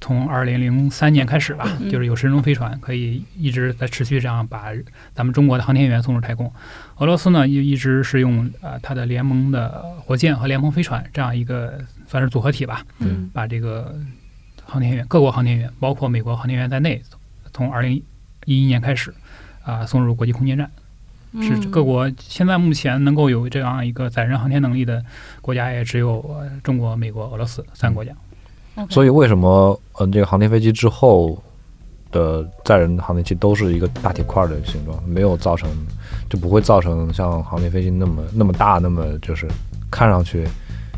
从二零零三年开始吧，嗯就是有神舟飞船可以一直在持续这样把咱们中国的航天员送入太空。俄罗斯呢一一直是用呃它的联盟的火箭和联盟飞船这样一个算是组合体吧，嗯把这个航天员各国航天员，包括美国航天员在内，从二零一一年开始啊、送入国际空间站。是嗯各国现在目前能够有这样一个载人航天能力的国家，也只有呃中国、美国、俄罗斯三个国家。所以为什么嗯、这个航天飞机之后的载人航天器都是一个大铁块的形状，没有造成就不会造成像航天飞机那么那么大，那么就是看上去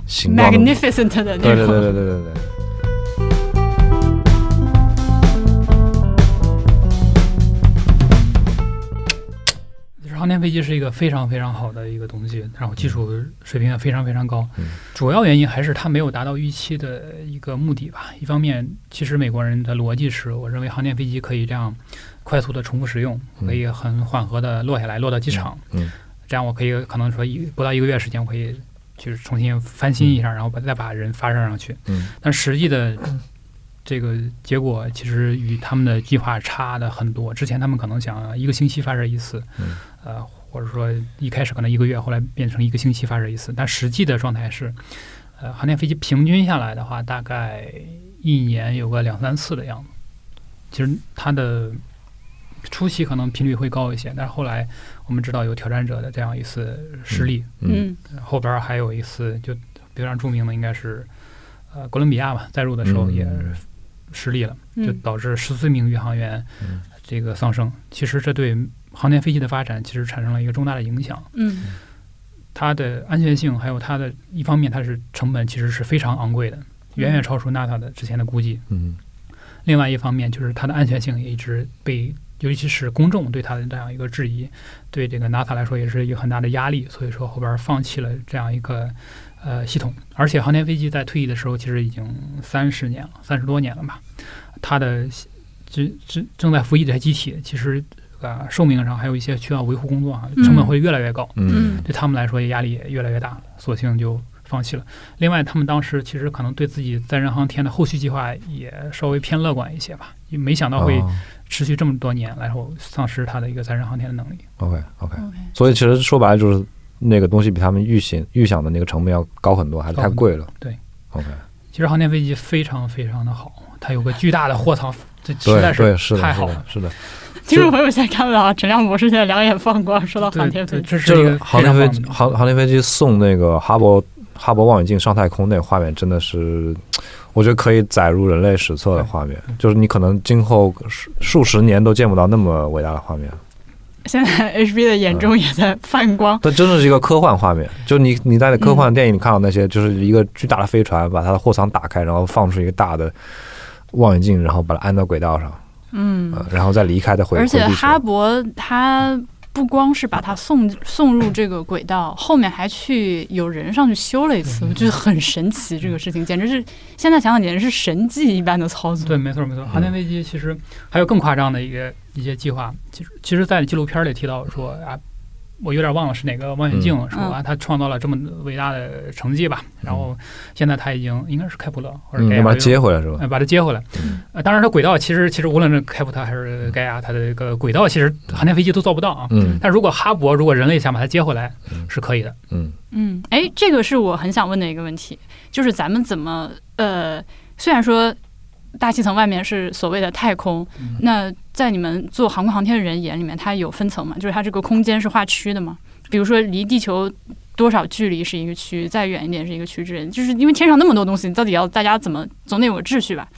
形状 magnificent 的那种。对对对对对对对。航天飞机是一个非常非常好的一个东西，然后技术水平也非常非常高。嗯主要原因还是它没有达到预期的一个目的吧。一方面，其实美国人的逻辑是，我认为航天飞机可以这样快速的重复使用，嗯可以很缓和的落下来，落到机场。嗯这样我可以可能说一不到一个月时间，我可以就是重新翻新一下，然后把再把人发射上去。嗯但实际的这个结果其实与他们的计划差的很多。之前他们可能想一个星期发射一次，嗯呃，或者说一开始可能一个月，后来变成一个星期发射一次，但实际的状态是，呃，航天飞机平均下来的话，大概一年有个两三次的样子。其实它的初期可能频率会高一些，但是后来我们知道有挑战者的这样一次失利，嗯嗯后边儿还有一次就非常著名的应该是呃哥伦比亚吧，载入的时候嗯也失利了，就嗯导致十四名宇航员嗯这个丧生。其实这对航天飞机的发展其实产生了一个重大的影响。嗯它的安全性还有它的一方面，它是成本其实是非常昂贵的，远远超出 NASA 的之前的估计。嗯另外一方面，就是它的安全性也一直被，尤其是公众对它的这样一个质疑，对这个 NASA 来说也是一个很大的压力。所以说后边放弃了这样一个呃系统。而且航天飞机在退役的时候，其实已经三十年了，三十多年了吧。它的正正正在服役这些机体，其实呃寿命上还有一些需要维护工作啊，成本会越来越高。嗯嗯对他们来说压力也越来越大，索性就放弃了。另外，他们当时其实可能对自己载人航天的后续计划也稍微偏乐观一些吧，也没想到会哦持续这么多年，然后丧失它的一个载人航天的能力。OK OK，，OK，所以其实说白了就是那个东西比他们预想预想的那个成本要高很多，还是太贵了。对，OK，其实航天飞机非常非常的好，它有个巨大的货舱，这实在是，太好了。，是的是的。听众朋友现在看不到，陈亮博士现在两眼放光，说到航天飞机，这这是航天飞航航天飞机送那个哈勃哈勃望远镜上太空那个画面真的是，我觉得可以载入人类史册的画面，就是你可能今后数数十年都见不到那么伟大的画面。现在 HB 的眼中也在泛光。它真的是一个科幻画面，就你你在科幻电影里看到那些，就是一个巨大的飞船把它的货舱打开，然后放出一个大的望远镜，然后把它安到轨道上，嗯，呃，然后再离开再回而且哈勃它不光是把它送送入这个轨道，后面还去有人上去修了一次，我觉得很神奇。这个事情简直是现在想想简直是神迹一般的操作。对，没错没错。航天飞机其实还有更夸张的一个一些计划，其实其实，在纪录片里提到说啊，我有点忘了是哪个望远镜嗯说啊，他创造了这么伟大的成绩吧。然后现在他已经应该是开普勒或者嗯，盖亚要把它接回来是吧呃，？把它接回来嗯。呃，当然，它轨道其实其实无论是开普勒还是盖亚，它的这个轨道其实航天飞机都做不到啊。嗯但如果哈勃如果人类想把它接回来嗯，是可以的。嗯嗯，哎，这个是我很想问的一个问题，就是咱们怎么呃，虽然说大气层外面是所谓的太空，嗯那在你们做航空航天的人眼里面，它有分层吗？就是它这个空间是划区的吗？比如说离地球多少距离是一个区，再远一点是一个区之类的，就是因为天上那么多东西，你到底要大家怎么总得有个秩序吧？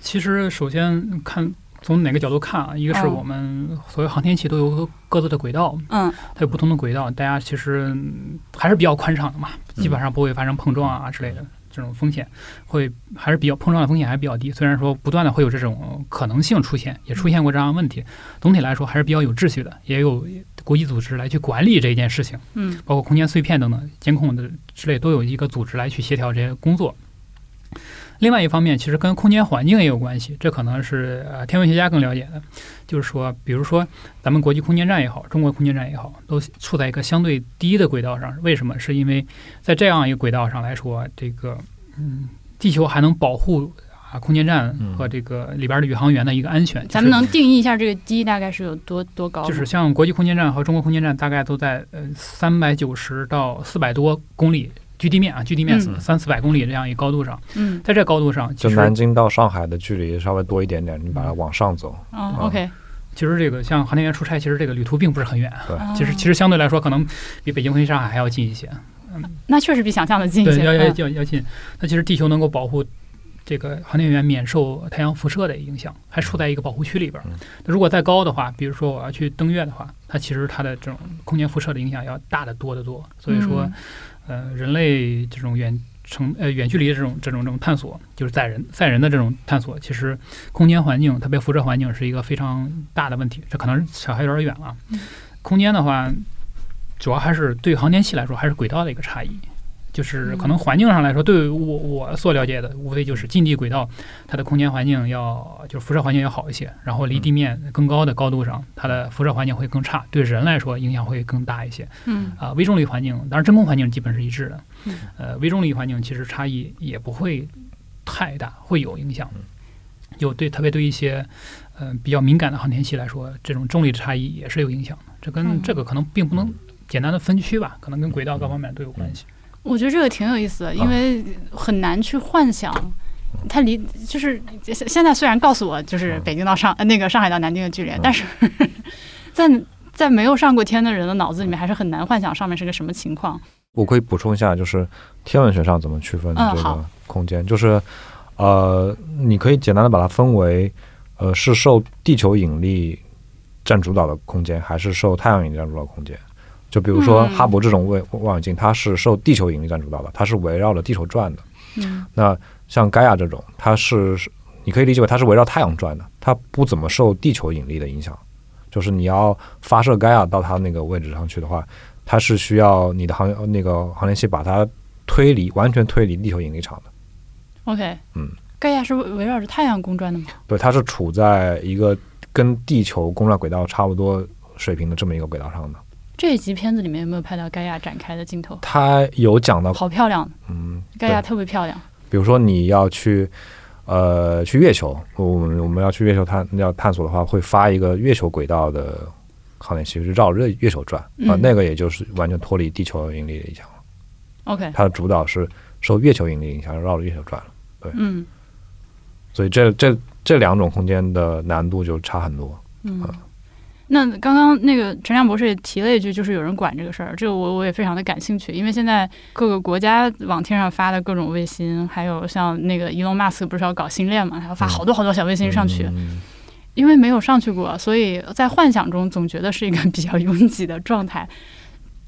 其实首先看从哪个角度看啊，一个是嗯我们所有航天器都有各自的轨道，嗯它有不同的轨道，大家其实嗯还是比较宽敞的嘛，基本上不会发生碰撞啊之类的这种风险，会还是比较碰撞的风险还是比较低。虽然说不断的会有这种可能性出现，也出现过这样的问题，总体来说还是比较有秩序的，也有国际组织来去管理这一件事情，嗯包括空间碎片等等监控的之类，都有一个组织来去协调这些工作。另外一方面，其实跟空间环境也有关系，这可能是呃天文学家更了解的。就是说，比如说咱们国际空间站也好，中国空间站也好，都处在一个相对低的轨道上。为什么？是因为在这样一个轨道上来说，这个嗯，地球还能保护啊空间站和这个里边的宇航员的一个安全。咱们能定义一下这个低大概是有多多高？就是像国际空间站和中国空间站，大概都在呃三百九十到四百多公里距地面啊，距地面嗯。三四百公里这样一个高度上，嗯。在这高度上，就实南京到上海的距离稍微多一点点，你把它往上走，哦，OK，其实这个像航天员出差，其实这个旅途并不是很远。啊。对，其实其实相对来说，可能比北京飞上海还要近一些。嗯。那确实比想象的近一对，些。要要嗯。要要近。那其实地球能够保护这个航天员免受太阳辐射的影响，还处在一个保护区里边。那如果再高的话，比如说我要去登月的话，它其实它的这种空间辐射的影响要大得多得多。所以说，呃，人类这种远程呃远距离的这种这种这种探索，就是载人载人的这种探索，其实空间环境，特别辐射环境是一个非常大的问题。这可能扯还有点远了。空间的话，主要还是对航天器来说，还是轨道的一个差异。就是可能环境上来说，对于我我所了解的，无非就是近地轨道，它的空间环境要就是辐射环境要好一些，然后离地面更高的高度上，它的辐射环境会更差，对人来说影响会更大一些。嗯啊、微重力环境，当然真空环境基本是一致的。嗯呃，微重力环境其实差异也不会太大，会有影响。有对，特别对一些呃比较敏感的航天器来说，这种重力的差异也是有影响的。这跟嗯这个可能并不能简单的分区吧，可能跟轨道各方面都有关系。我觉得这个挺有意思的，因为很难去幻想。它离就是现现在虽然告诉我就是北京到上呃那个上海到南京的距离，但是 在在没有上过天的人的脑子里面，还是很难幻想上面是个什么情况。我可以补充一下，就是天文学上怎么区分这个空间，就是呃，你可以简单的把它分为呃是受地球引力占主导的空间，还是受太阳引力占主导的空间。就比如说嗯哈勃这种望望远镜，它是受地球引力占主导的，它是围绕着地球转的。嗯那像盖亚这种，它是你可以理解为它是围绕太阳转的，它不怎么受地球引力的影响。就是你要发射盖亚到它那个位置上去的话，它是需要你的航那个航天器把它推离，完全推离地球引力场的。，OK，嗯，盖亚是围围绕着太阳公转的吗？对，它是处在一个跟地球公转轨道差不多水平的这么一个轨道上的。这一集片子里面有没有拍到盖亚展开的镜头？他有讲到，好漂亮，嗯，盖亚特别漂亮。比如说你要去呃去月球，我们我们要去月球探要探索的话，会发一个月球轨道的航天器，就绕着月球转啊、嗯那个也就是完全脱离地球引力的影响了。OK，它的主导是受月球引力影响，绕着月球转了。对嗯所以这这这两种空间的难度就差很多。嗯。那刚刚那个陈亮博士也提了一句，就是有人管这个事儿，这个我我也非常的感兴趣，因为现在各个国家往天上发的各种卫星，还有像那个伊隆马斯克不是要搞星链嘛，他要发好多好多小卫星上去，嗯因为没有上去过，所以在幻想中总觉得是一个比较拥挤的状态。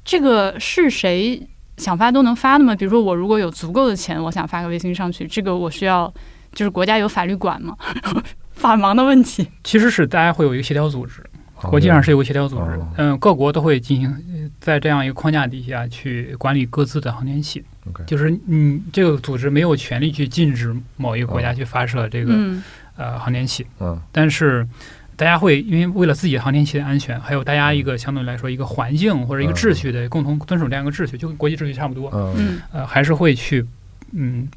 这个是谁想发都能发的吗？比如说我如果有足够的钱，我想发个卫星上去，这个我需要就是国家有法律管吗？法盲的问题。其实是大家会有一个协调组织，好国际上是有个协调组织哦，嗯，各国都会进行呃在这样一个框架底下去管理各自的航天器。就是你这个组织没有权利去禁止某一个国家哦。去发射这个嗯。呃航天器，嗯。但是大家会因为为了自己的航天器的安全，还有大家一个相对来说一个环境或者一个秩序的共同遵守这样一个秩序，就跟国际秩序差不多，呃，还是会去嗯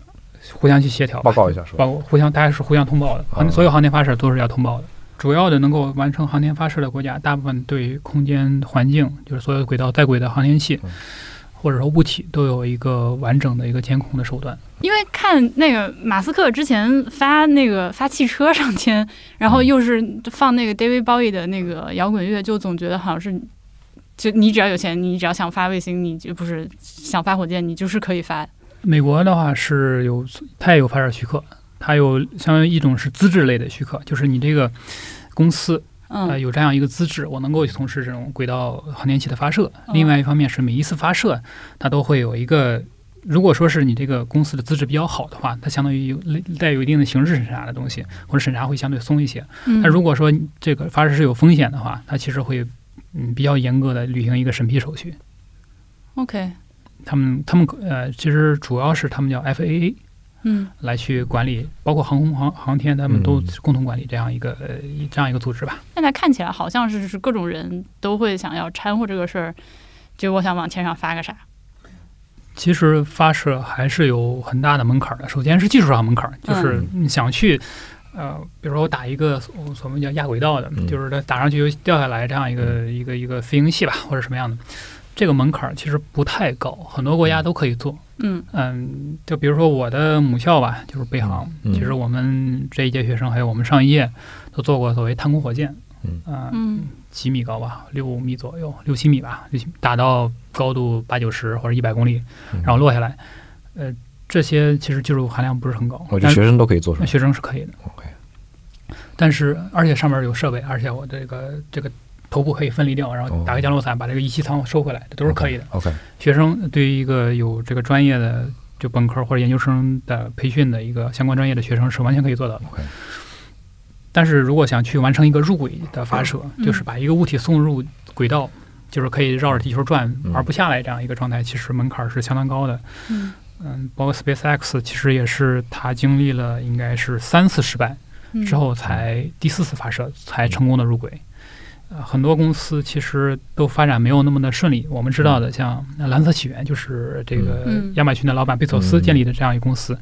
互相去协调，报告一下是吧？包括互相大家是互相通报的，航哦所有航天发射都是要通报的。主要的能够完成航天发射的国家，大部分对空间环境，就是所有轨道在轨的航天器嗯，或者说物体，都有一个完整的一个监控的手段。因为看那个马斯克之前发那个发汽车上天，然后又是放那个 David Bowie 的那个摇滚乐，就总觉得好像是，就你只要有钱，你只要想发卫星，你就不是想发火箭，你就是可以发。美国的话是有，它也有发射许可，它有相当于一种是资质类的许可，就是你这个公司呃嗯有这样一个资质，我能够去从事这种轨道航天器的发射。哦另外一方面是每一次发射，它都会有一个，如果说是你这个公司的资质比较好的话，它相当于有带有一定的形式审查的东西，或者审查会相对松一些。嗯那如果说这个发射是有风险的话，它其实会嗯比较严格的履行一个审批手续。OK，他们他们呃，其实主要是他们叫 FAA 嗯来去管理，包括航空航航天，他们都嗯共同管理这样一个呃一这样一个组织吧。现在看起来好像是就是各种人都会想要掺和这个事儿，就我想往天上发个啥。其实发射还是有很大的门槛的。首先是技术上门槛，就是你想去，呃，比如说我打一个我所谓叫亚轨道的，嗯就是它打上去又掉下来这样一个、一个一个飞行器吧，或者什么样的，这个门槛其实不太高，很多国家都可以做。嗯嗯，就比如说我的母校吧，就是北航，嗯其实我们这一届学生还有我们上一届都做过所谓探空火箭，嗯啊、嗯几米高吧，六米左右，六七米吧，六七米打到高度八九十或者一百公里，嗯然后落下来。呃，这些其实技术含量不是很高。我觉得学生都可以做出来。学生是可以的。OK。但是，而且上面有设备，而且我这个这个头部可以分离掉，然后打个降落伞把这个仪器舱收回来，这都是可以的。OK。学生对于一个有这个专业的就本科或者研究生的培训的一个相关专业的学生是完全可以做到的。OK。但是如果想去完成一个入轨的发射，嗯就是把一个物体送入轨道，就是可以绕着地球转嗯而不下来这样一个状态，其实门槛是相当高的。嗯嗯，包括 SpaceX 其实也是它经历了应该是三次失败嗯之后，才第四次发射才成功的入轨。呃，很多公司其实都发展没有那么的顺利。我们知道的，像蓝色起源，就是这个嗯亚马逊的老板贝索斯嗯建立的这样一个公司，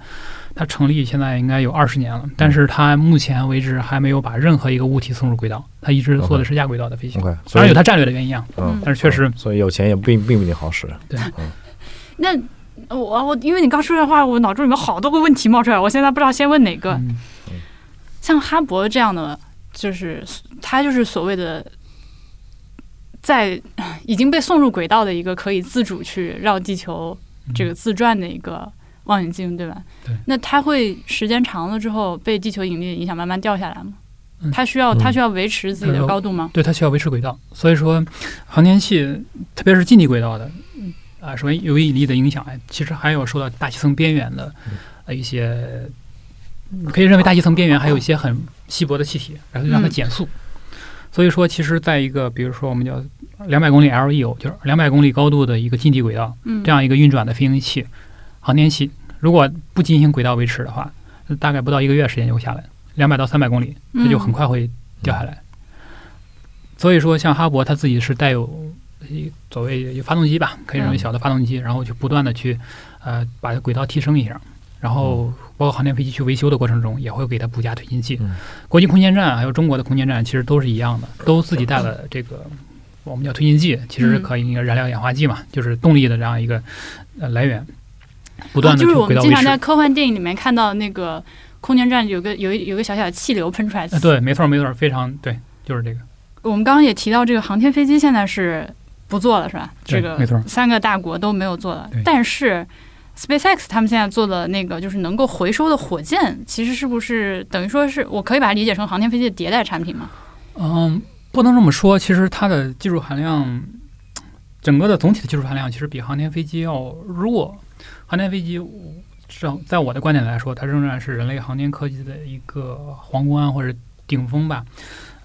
它成立现在应该有二十年了，但是它目前为止还没有把任何一个物体送入轨道，它一直做的是亚轨道的飞行。当然有它战略的原因啊，嗯，但是确实所以有钱也并并不一定好使。对 那我我因为你刚说这话，我脑中里面好多个问题冒出来，我现在不知道先问哪个。嗯像哈勃这样的，就是它就是所谓的在已经被送入轨道的一个可以自主去绕地球这个自转的一个望远镜，对吧？对那它会时间长了之后被地球引力的影响慢慢掉下来吗？嗯它需要嗯它需要维持自己的呃高度吗？对，它需要维持轨道，所以说航天器，特别是近地轨道的，嗯啊，首先有引力的影响，哎，其实还有受到大气层边缘的呃一些，可以认为大气层边缘还有一些很稀薄的气体，然后让它嗯减速。所以说，其实在一个比如说我们叫两百公里 LEO，就是两百公里高度的一个近地轨道，嗯，这样一个运转的飞行器、航天器，如果不进行轨道维持的话，大概不到一个月时间就会下来，两百到三百公里，这就很快会掉下来。所以说，像哈勃它自己是带有一所谓有发动机吧，可以认为小的发动机，然后去不断的去呃把轨道提升一下，然后包括航天飞机去维修的过程中，也会给它补加推进剂。嗯国际空间站还有中国的空间站其实都是一样的，都自己带了这个我们叫推进剂，其实可以一个燃料氧化剂嘛，就是动力的这样一个呃来源，不断啊，的去就是我们经。常在科幻电影里面看到那个空间站有个有一有个小小的气流喷出来。呃，对，没错没错，非常对，就是这个。我们刚刚也提到，这个航天飞机现在是不做了，是吧？这个没错三个大国都没有做了。但是 SpaceX 他们现在做的那个就是能够回收的火箭，其实是不是等于说是我可以把它理解成航天飞机的迭代产品吗？嗯，不能这么说。其实它的技术含量，整个的总体的技术含量其实比航天飞机要弱。航天飞机，至少在我的观点来说，它仍然是人类航天科技的一个皇冠或者顶峰吧。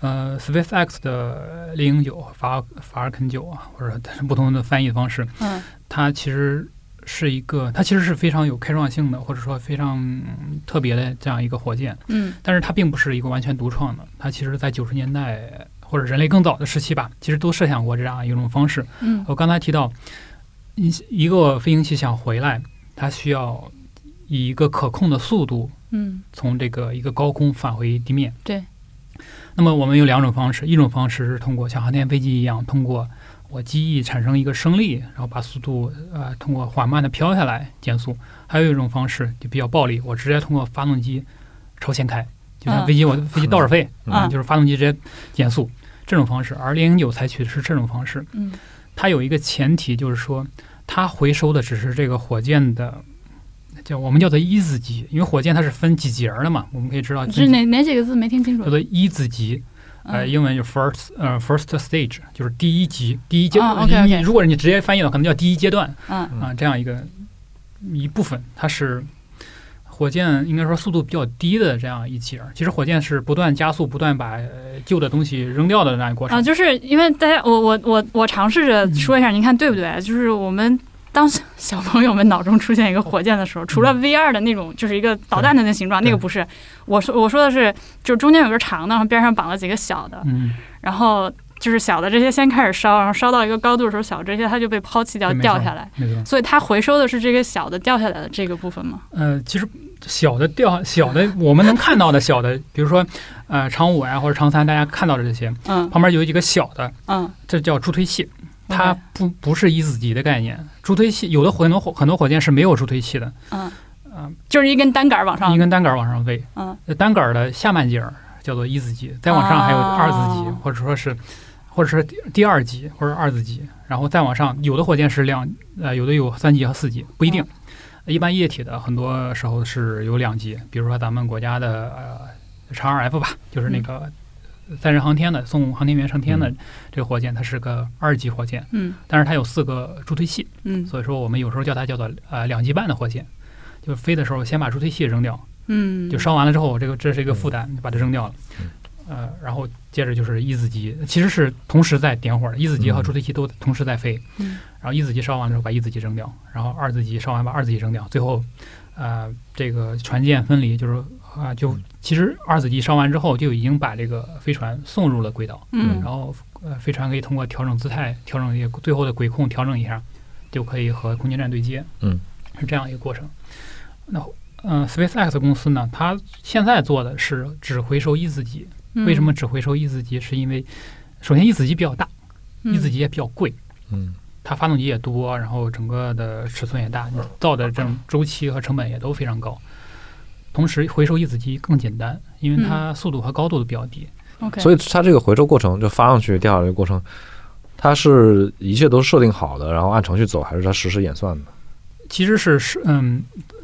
呃，SpaceX 的猎鹰九、法法尔肯九啊，或者不同的翻译方式，嗯它其实是一个，它其实是非常有开创性的，或者说非常嗯特别的这样一个火箭。嗯但是它并不是一个完全独创的，它其实在九十年代或者人类更早的时期吧，其实都设想过这样一种方式。嗯我刚才提到，一一个飞行器想回来，它需要以一个可控的速度嗯从这个一个高空返回地面。对。那么我们有两种方式，一种方式是通过像航天飞机一样，通过我机翼产生一个升力，然后把速度呃通过缓慢的飘下来减速；还有一种方式就比较暴力，我直接通过发动机朝前开，就像嗯飞机我飞机倒着飞，嗯就是发动机直接减速这种方式。而猎鹰九采取的是这种方式，嗯它有一个前提，就是说它回收的只是这个火箭的。叫我们叫做一字级，因为火箭它是分几节儿的嘛，我们可以知道是哪哪几个字没听清楚叫？做一字级，呃，嗯英文就 first 呃 first stage，就是第一级，第一阶。啊，OK，OK 你如果你直接翻译的话，可能叫第一阶段嗯啊，这样一个一部分，它是火箭应该说速度比较低的这样一节。其实火箭是不断加速，不断把呃旧的东西扔掉的那样过程。啊，就是因为大家，我我我我尝试着说一下，您看对不对？就是我们当小朋友们脑中出现一个火箭的时候，除了 V 二的那种，就是一个导弹的那形状，那个不是。我说我说的是，就是中间有根长的，然后边上绑了几个小的，嗯，然后就是小的这些先开始烧，然后烧到一个高度的时候，小的这些它就被抛弃掉掉下来。没错。所以它回收的是这个小的掉下来的这个部分吗？呃，其实小的掉小的，我们能看到的小的，比如说呃长五呀或者长三，大家看到的这些，嗯旁边有几个小的，嗯，这叫助推器。它不不是一子级的概念，助推器有的很多火很多火箭是没有助推器的，嗯啊、就是一根单杆往上一。根单杆往上飞，单杆的下半截儿叫做一子级，再往上还有二子级，哦或者说是或者是第第二级或者二子级，然后再往上，有的火箭是两呃有的有三级和四级，不一定。一般液体的很多时候是有两级，比如说咱们国家的呃长二 F 吧，就是那个载人航天的送航天员上天的这个火箭，它是个二级火箭，嗯。但是它有四个助推器，嗯。所以说我们有时候叫它叫做呃两级半的火箭，就是飞的时候先把助推器扔掉，嗯，就烧完了之后，这个这是一个负担，你把它扔掉了。呃，然后接着就是一子级，其实是同时在点火的，一子级和助推器都同时在飞。嗯。然后一子级烧完了之后，把一子级扔掉，然后二子级烧完把二子级扔掉，最后，呃，这个船舰分离，就是啊、就其实二子机烧完之后，就已经把这个飞船送入了轨道，嗯然后呃，飞船可以通过调整姿态、调整一些最后的轨控调整一下，就可以和空间站对接。嗯，是这样一个过程。那嗯、呃、，SpaceX 公司呢，它现在做的是只回收一子机。嗯为什么只回收一子机？是因为首先一子机比较大，一子机机也比较贵，嗯它发动机也多，然后整个的尺寸也大，造的这种周期和成本也都非常高。同时，回收一子机更简单，因为它速度和高度都比较低。OK，所以它这个回收过程就发上去掉下来的过程，它是一切都设定好的，然后按程序走，还是它实时演算的？其实是是嗯，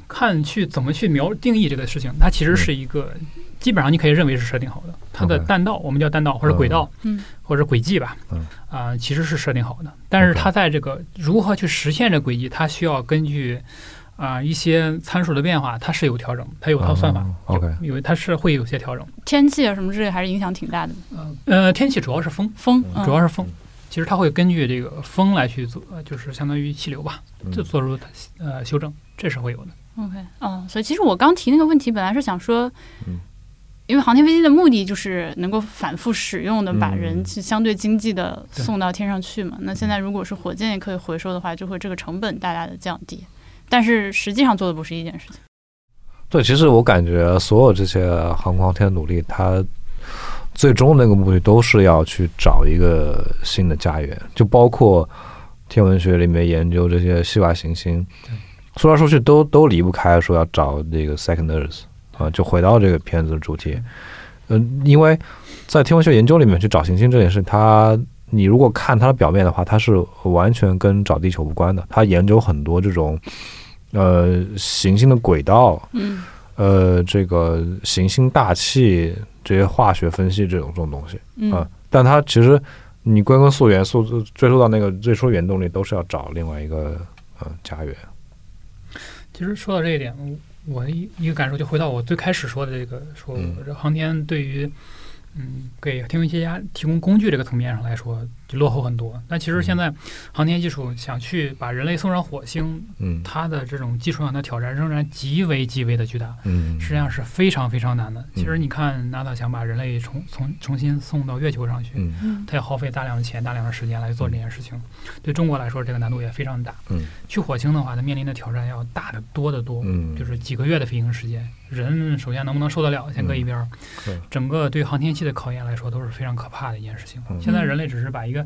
看去怎么去描定义这个事情，它其实是一个、基本上你可以认为是设定好的。它的弹道我们叫弹道或者轨道，嗯或者轨迹吧，嗯啊、其实是设定好的。但是它在这个如何去实现这轨迹，它需要根据啊、一些参数的变化，它是有调整，它有套算法。因为它是会有些调整。天气啊什么之类还是影响挺大的。呃，天气主要是风，风，嗯主要是风。其实它会根据这个风来去做，呃就是相当于气流吧，嗯就做出它呃修正，这是会有的。OK，哦，所以其实我刚提那个问题，本来是想说，嗯因为航天飞机的目的就是能够反复使用的，把嗯人去相对经济的送到天上去嘛。那现在如果是火箭也可以回收的话，就会这个成本大大的降低。但是实际上做的不是一件事情。对，其实我感觉所有这些航空航天的努力，它最终那个目的都是要去找一个新的家园，就包括天文学里面研究这些系外行星，说来说去都都离不开说要找那个 second Earth 啊，就回到这个片子的主题。嗯、因为在天文学研究里面去找行星这件事，它你如果看它的表面的话，它是完全跟找地球无关的。它研究很多这种呃行星的轨道，嗯。呃，这个行星大气这些化学分析这种这种东西嗯。啊，但它其实你归根溯源，溯追溯到那个最初原动力，都是要找另外一个呃家园。其实说到这一点，我一一个感受就回到我最开始说的这个，说航天对于嗯给天文学家提供工具这个层面上来说，就落后很多。但其实现在航天技术想去把人类送上火星，嗯它的这种技术上的挑战仍然极为极为的巨大。嗯，实际上是非常非常难的。其实你看，NASA 想把人类重重重新送到月球上去，嗯嗯它要耗费大量的钱、大量的时间来做这件事情。对中国来说，这个难度也非常大。嗯去火星的话，它面临的挑战要大得多得多，嗯，就是几个月的飞行时间，人首先能不能受得了，先搁一边儿。对整个对航天器的考验来说，都是非常可怕的一件事情。嗯现在人类只是把一个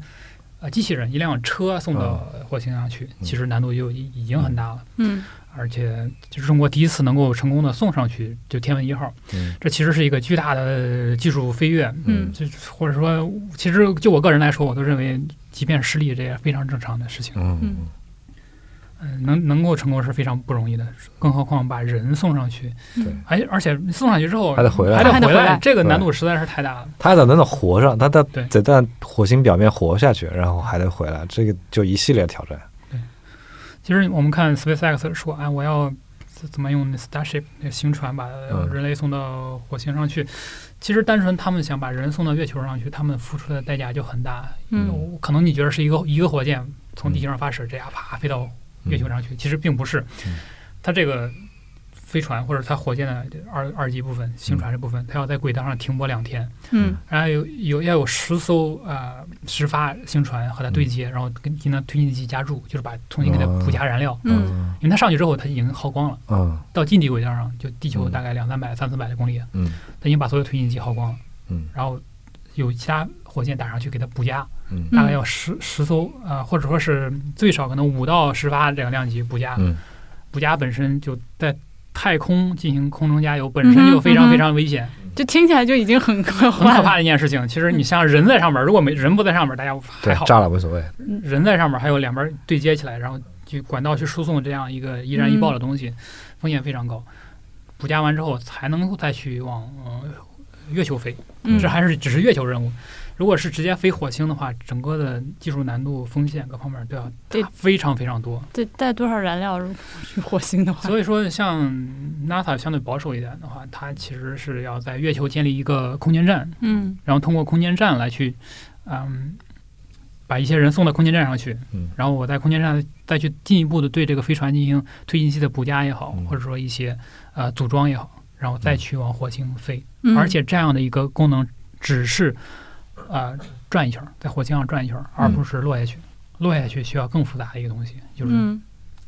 呃机器人、一辆车送到火星上去，其实难度就已已经很大了。嗯而且就是中国第一次能够成功的送上去，就天文一号，嗯这其实是一个巨大的技术飞跃。嗯就或者说，其实就我个人来说，我都认为，即便失利，这也非常正常的事情。嗯嗯嗯，能能够成功是非常不容易的，更何况把人送上去，对而而且送上去之后还得回来还得回来这个难度实在是太大了。他还得能活上，他得对得在火星表面活下去，然后还得回来，这个就一系列挑战。对其实我们看 SpaceX 说，哎，我要怎怎么用 Starship 那个星船把嗯人类送到火星上去，其实单纯他们想把人送到月球上去，他们付出的代价就很大。嗯可能你觉得是一个一个火箭从地球上发射，这样啪飞到月球上去，其实并不是嗯。它这个飞船或者它火箭的二二级部分星船这部分，它要在轨道上停泊两天，嗯然后有有要有十艘呃十发星船和它对接，然后跟进行推进剂加注，就是把重新给它补加燃料。嗯。因为它上去之后，它已经耗光了，嗯到近地轨道上就地球嗯。大概两三百、三四百的公里，嗯。它已经把所有推进剂耗光了，嗯。然后有其他火箭打上去给它补加，嗯大概要十十艘啊、呃或者说是最少可能五到十发这个量级补加，嗯补加本身就在太空进行空中加油，本身就非常非常危险，就听起来就已经很可怕。很可怕的一件事情。其实你像人在上面，如果没人不在上面，大家还好，炸了无所谓。人在上面还有两边对接起来，然后就管道去输送这样一个易燃易爆的东西，风险非常高。补加完之后才能再去往呃月球飞，这还是只是月球任务。如果是直接飞火星的话，整个的技术难度、风险各方面都要大非常非常多。对，带多少燃料？如果去火星的话，所以说像 NASA 相对保守一点的话，它其实是要在月球建立一个空间站，嗯，然后通过空间站来去，嗯，把一些人送到空间站上去，嗯，然后我在空间站再去进一步的对这个飞船进行推进器的补加也好，或者说一些呃组装也好，然后再去往火星飞，而且这样的一个功能只是。啊，转一圈，在火星上转一圈，而不是落下去。落下去需要更复杂的一个东西，就是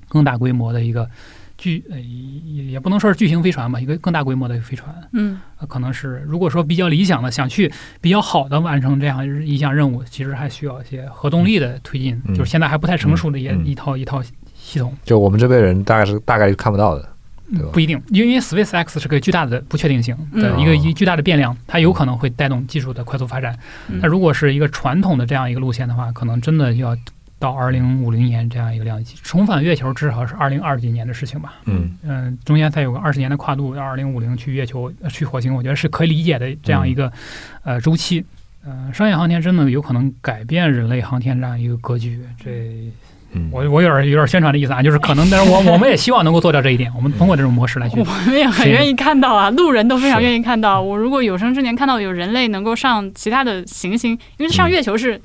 更大规模的一个巨，呃，也也不能说是巨型飞船吧，一个更大规模的飞船。嗯，可能是如果说比较理想的，想去比较好的完成这样一项任务，其实还需要一些核动力的推进，就是现在还不太成熟的一一套一套系统。就我们这辈人大概是大概是看不到的。不一定，因为 Space X 是个巨大的不确定性的一个一巨大的变量，它有可能会带动技术的快速发展。那如果是一个传统的这样一个路线的话，可能真的要到二零五零年这样一个量级，重返月球至少是二零二几年的事情吧。嗯嗯，中间再有个二十年的跨度，到二零五零去月球去火星，我觉得是可以理解的这样一个呃周期。嗯，商业航天真的有可能改变人类航天这样一个格局。这。我我有点有点宣传的意思啊，就是可能，但是我我们也希望能够做到这一点。我们通过这种模式来去，我们也很愿意看到啊，路人都非常愿意看到。我如果有生之年看到有人类能够上其他的行星，因为上月球是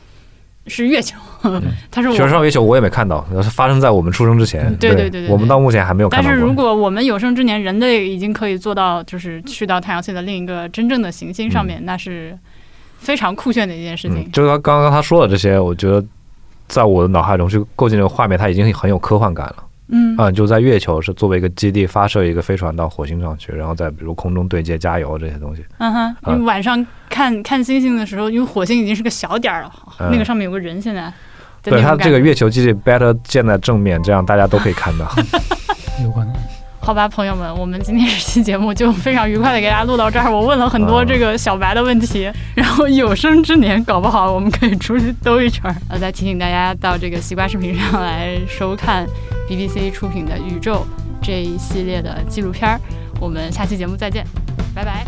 是月球，它是我上月球我也没看到，是发生在我们出生之前。对对对对，我们到目前还没有。但是如果我们有生之年人类已经可以做到，就是去到太阳系的另一个真正的行星上面，那是非常酷炫的一件事情。就是他刚刚他说的这些，我觉得。在我的脑海中去构建这个画面，它已经很有科幻感了。嗯，啊，就在月球是作为一个基地，发射一个飞船到火星上去，然后再比如空中对接、加油这些东西。嗯哼，你晚上看 看星星的时候，因为火星已经是个小点儿了，那个上面有个人，现在。对它这个月球基地 better 建在正面，这样大家都可以看到。有可能。好吧，朋友们，我们今天这期节目就非常愉快的给大家录到这儿。我问了很多这个小白的问题，然后有生之年搞不好我们可以出去兜一圈儿。呃，再提醒大家到这个西瓜视频上来收看 BBC 出品的《宇宙》这一系列的纪录片儿。我们下期节目再见，拜拜。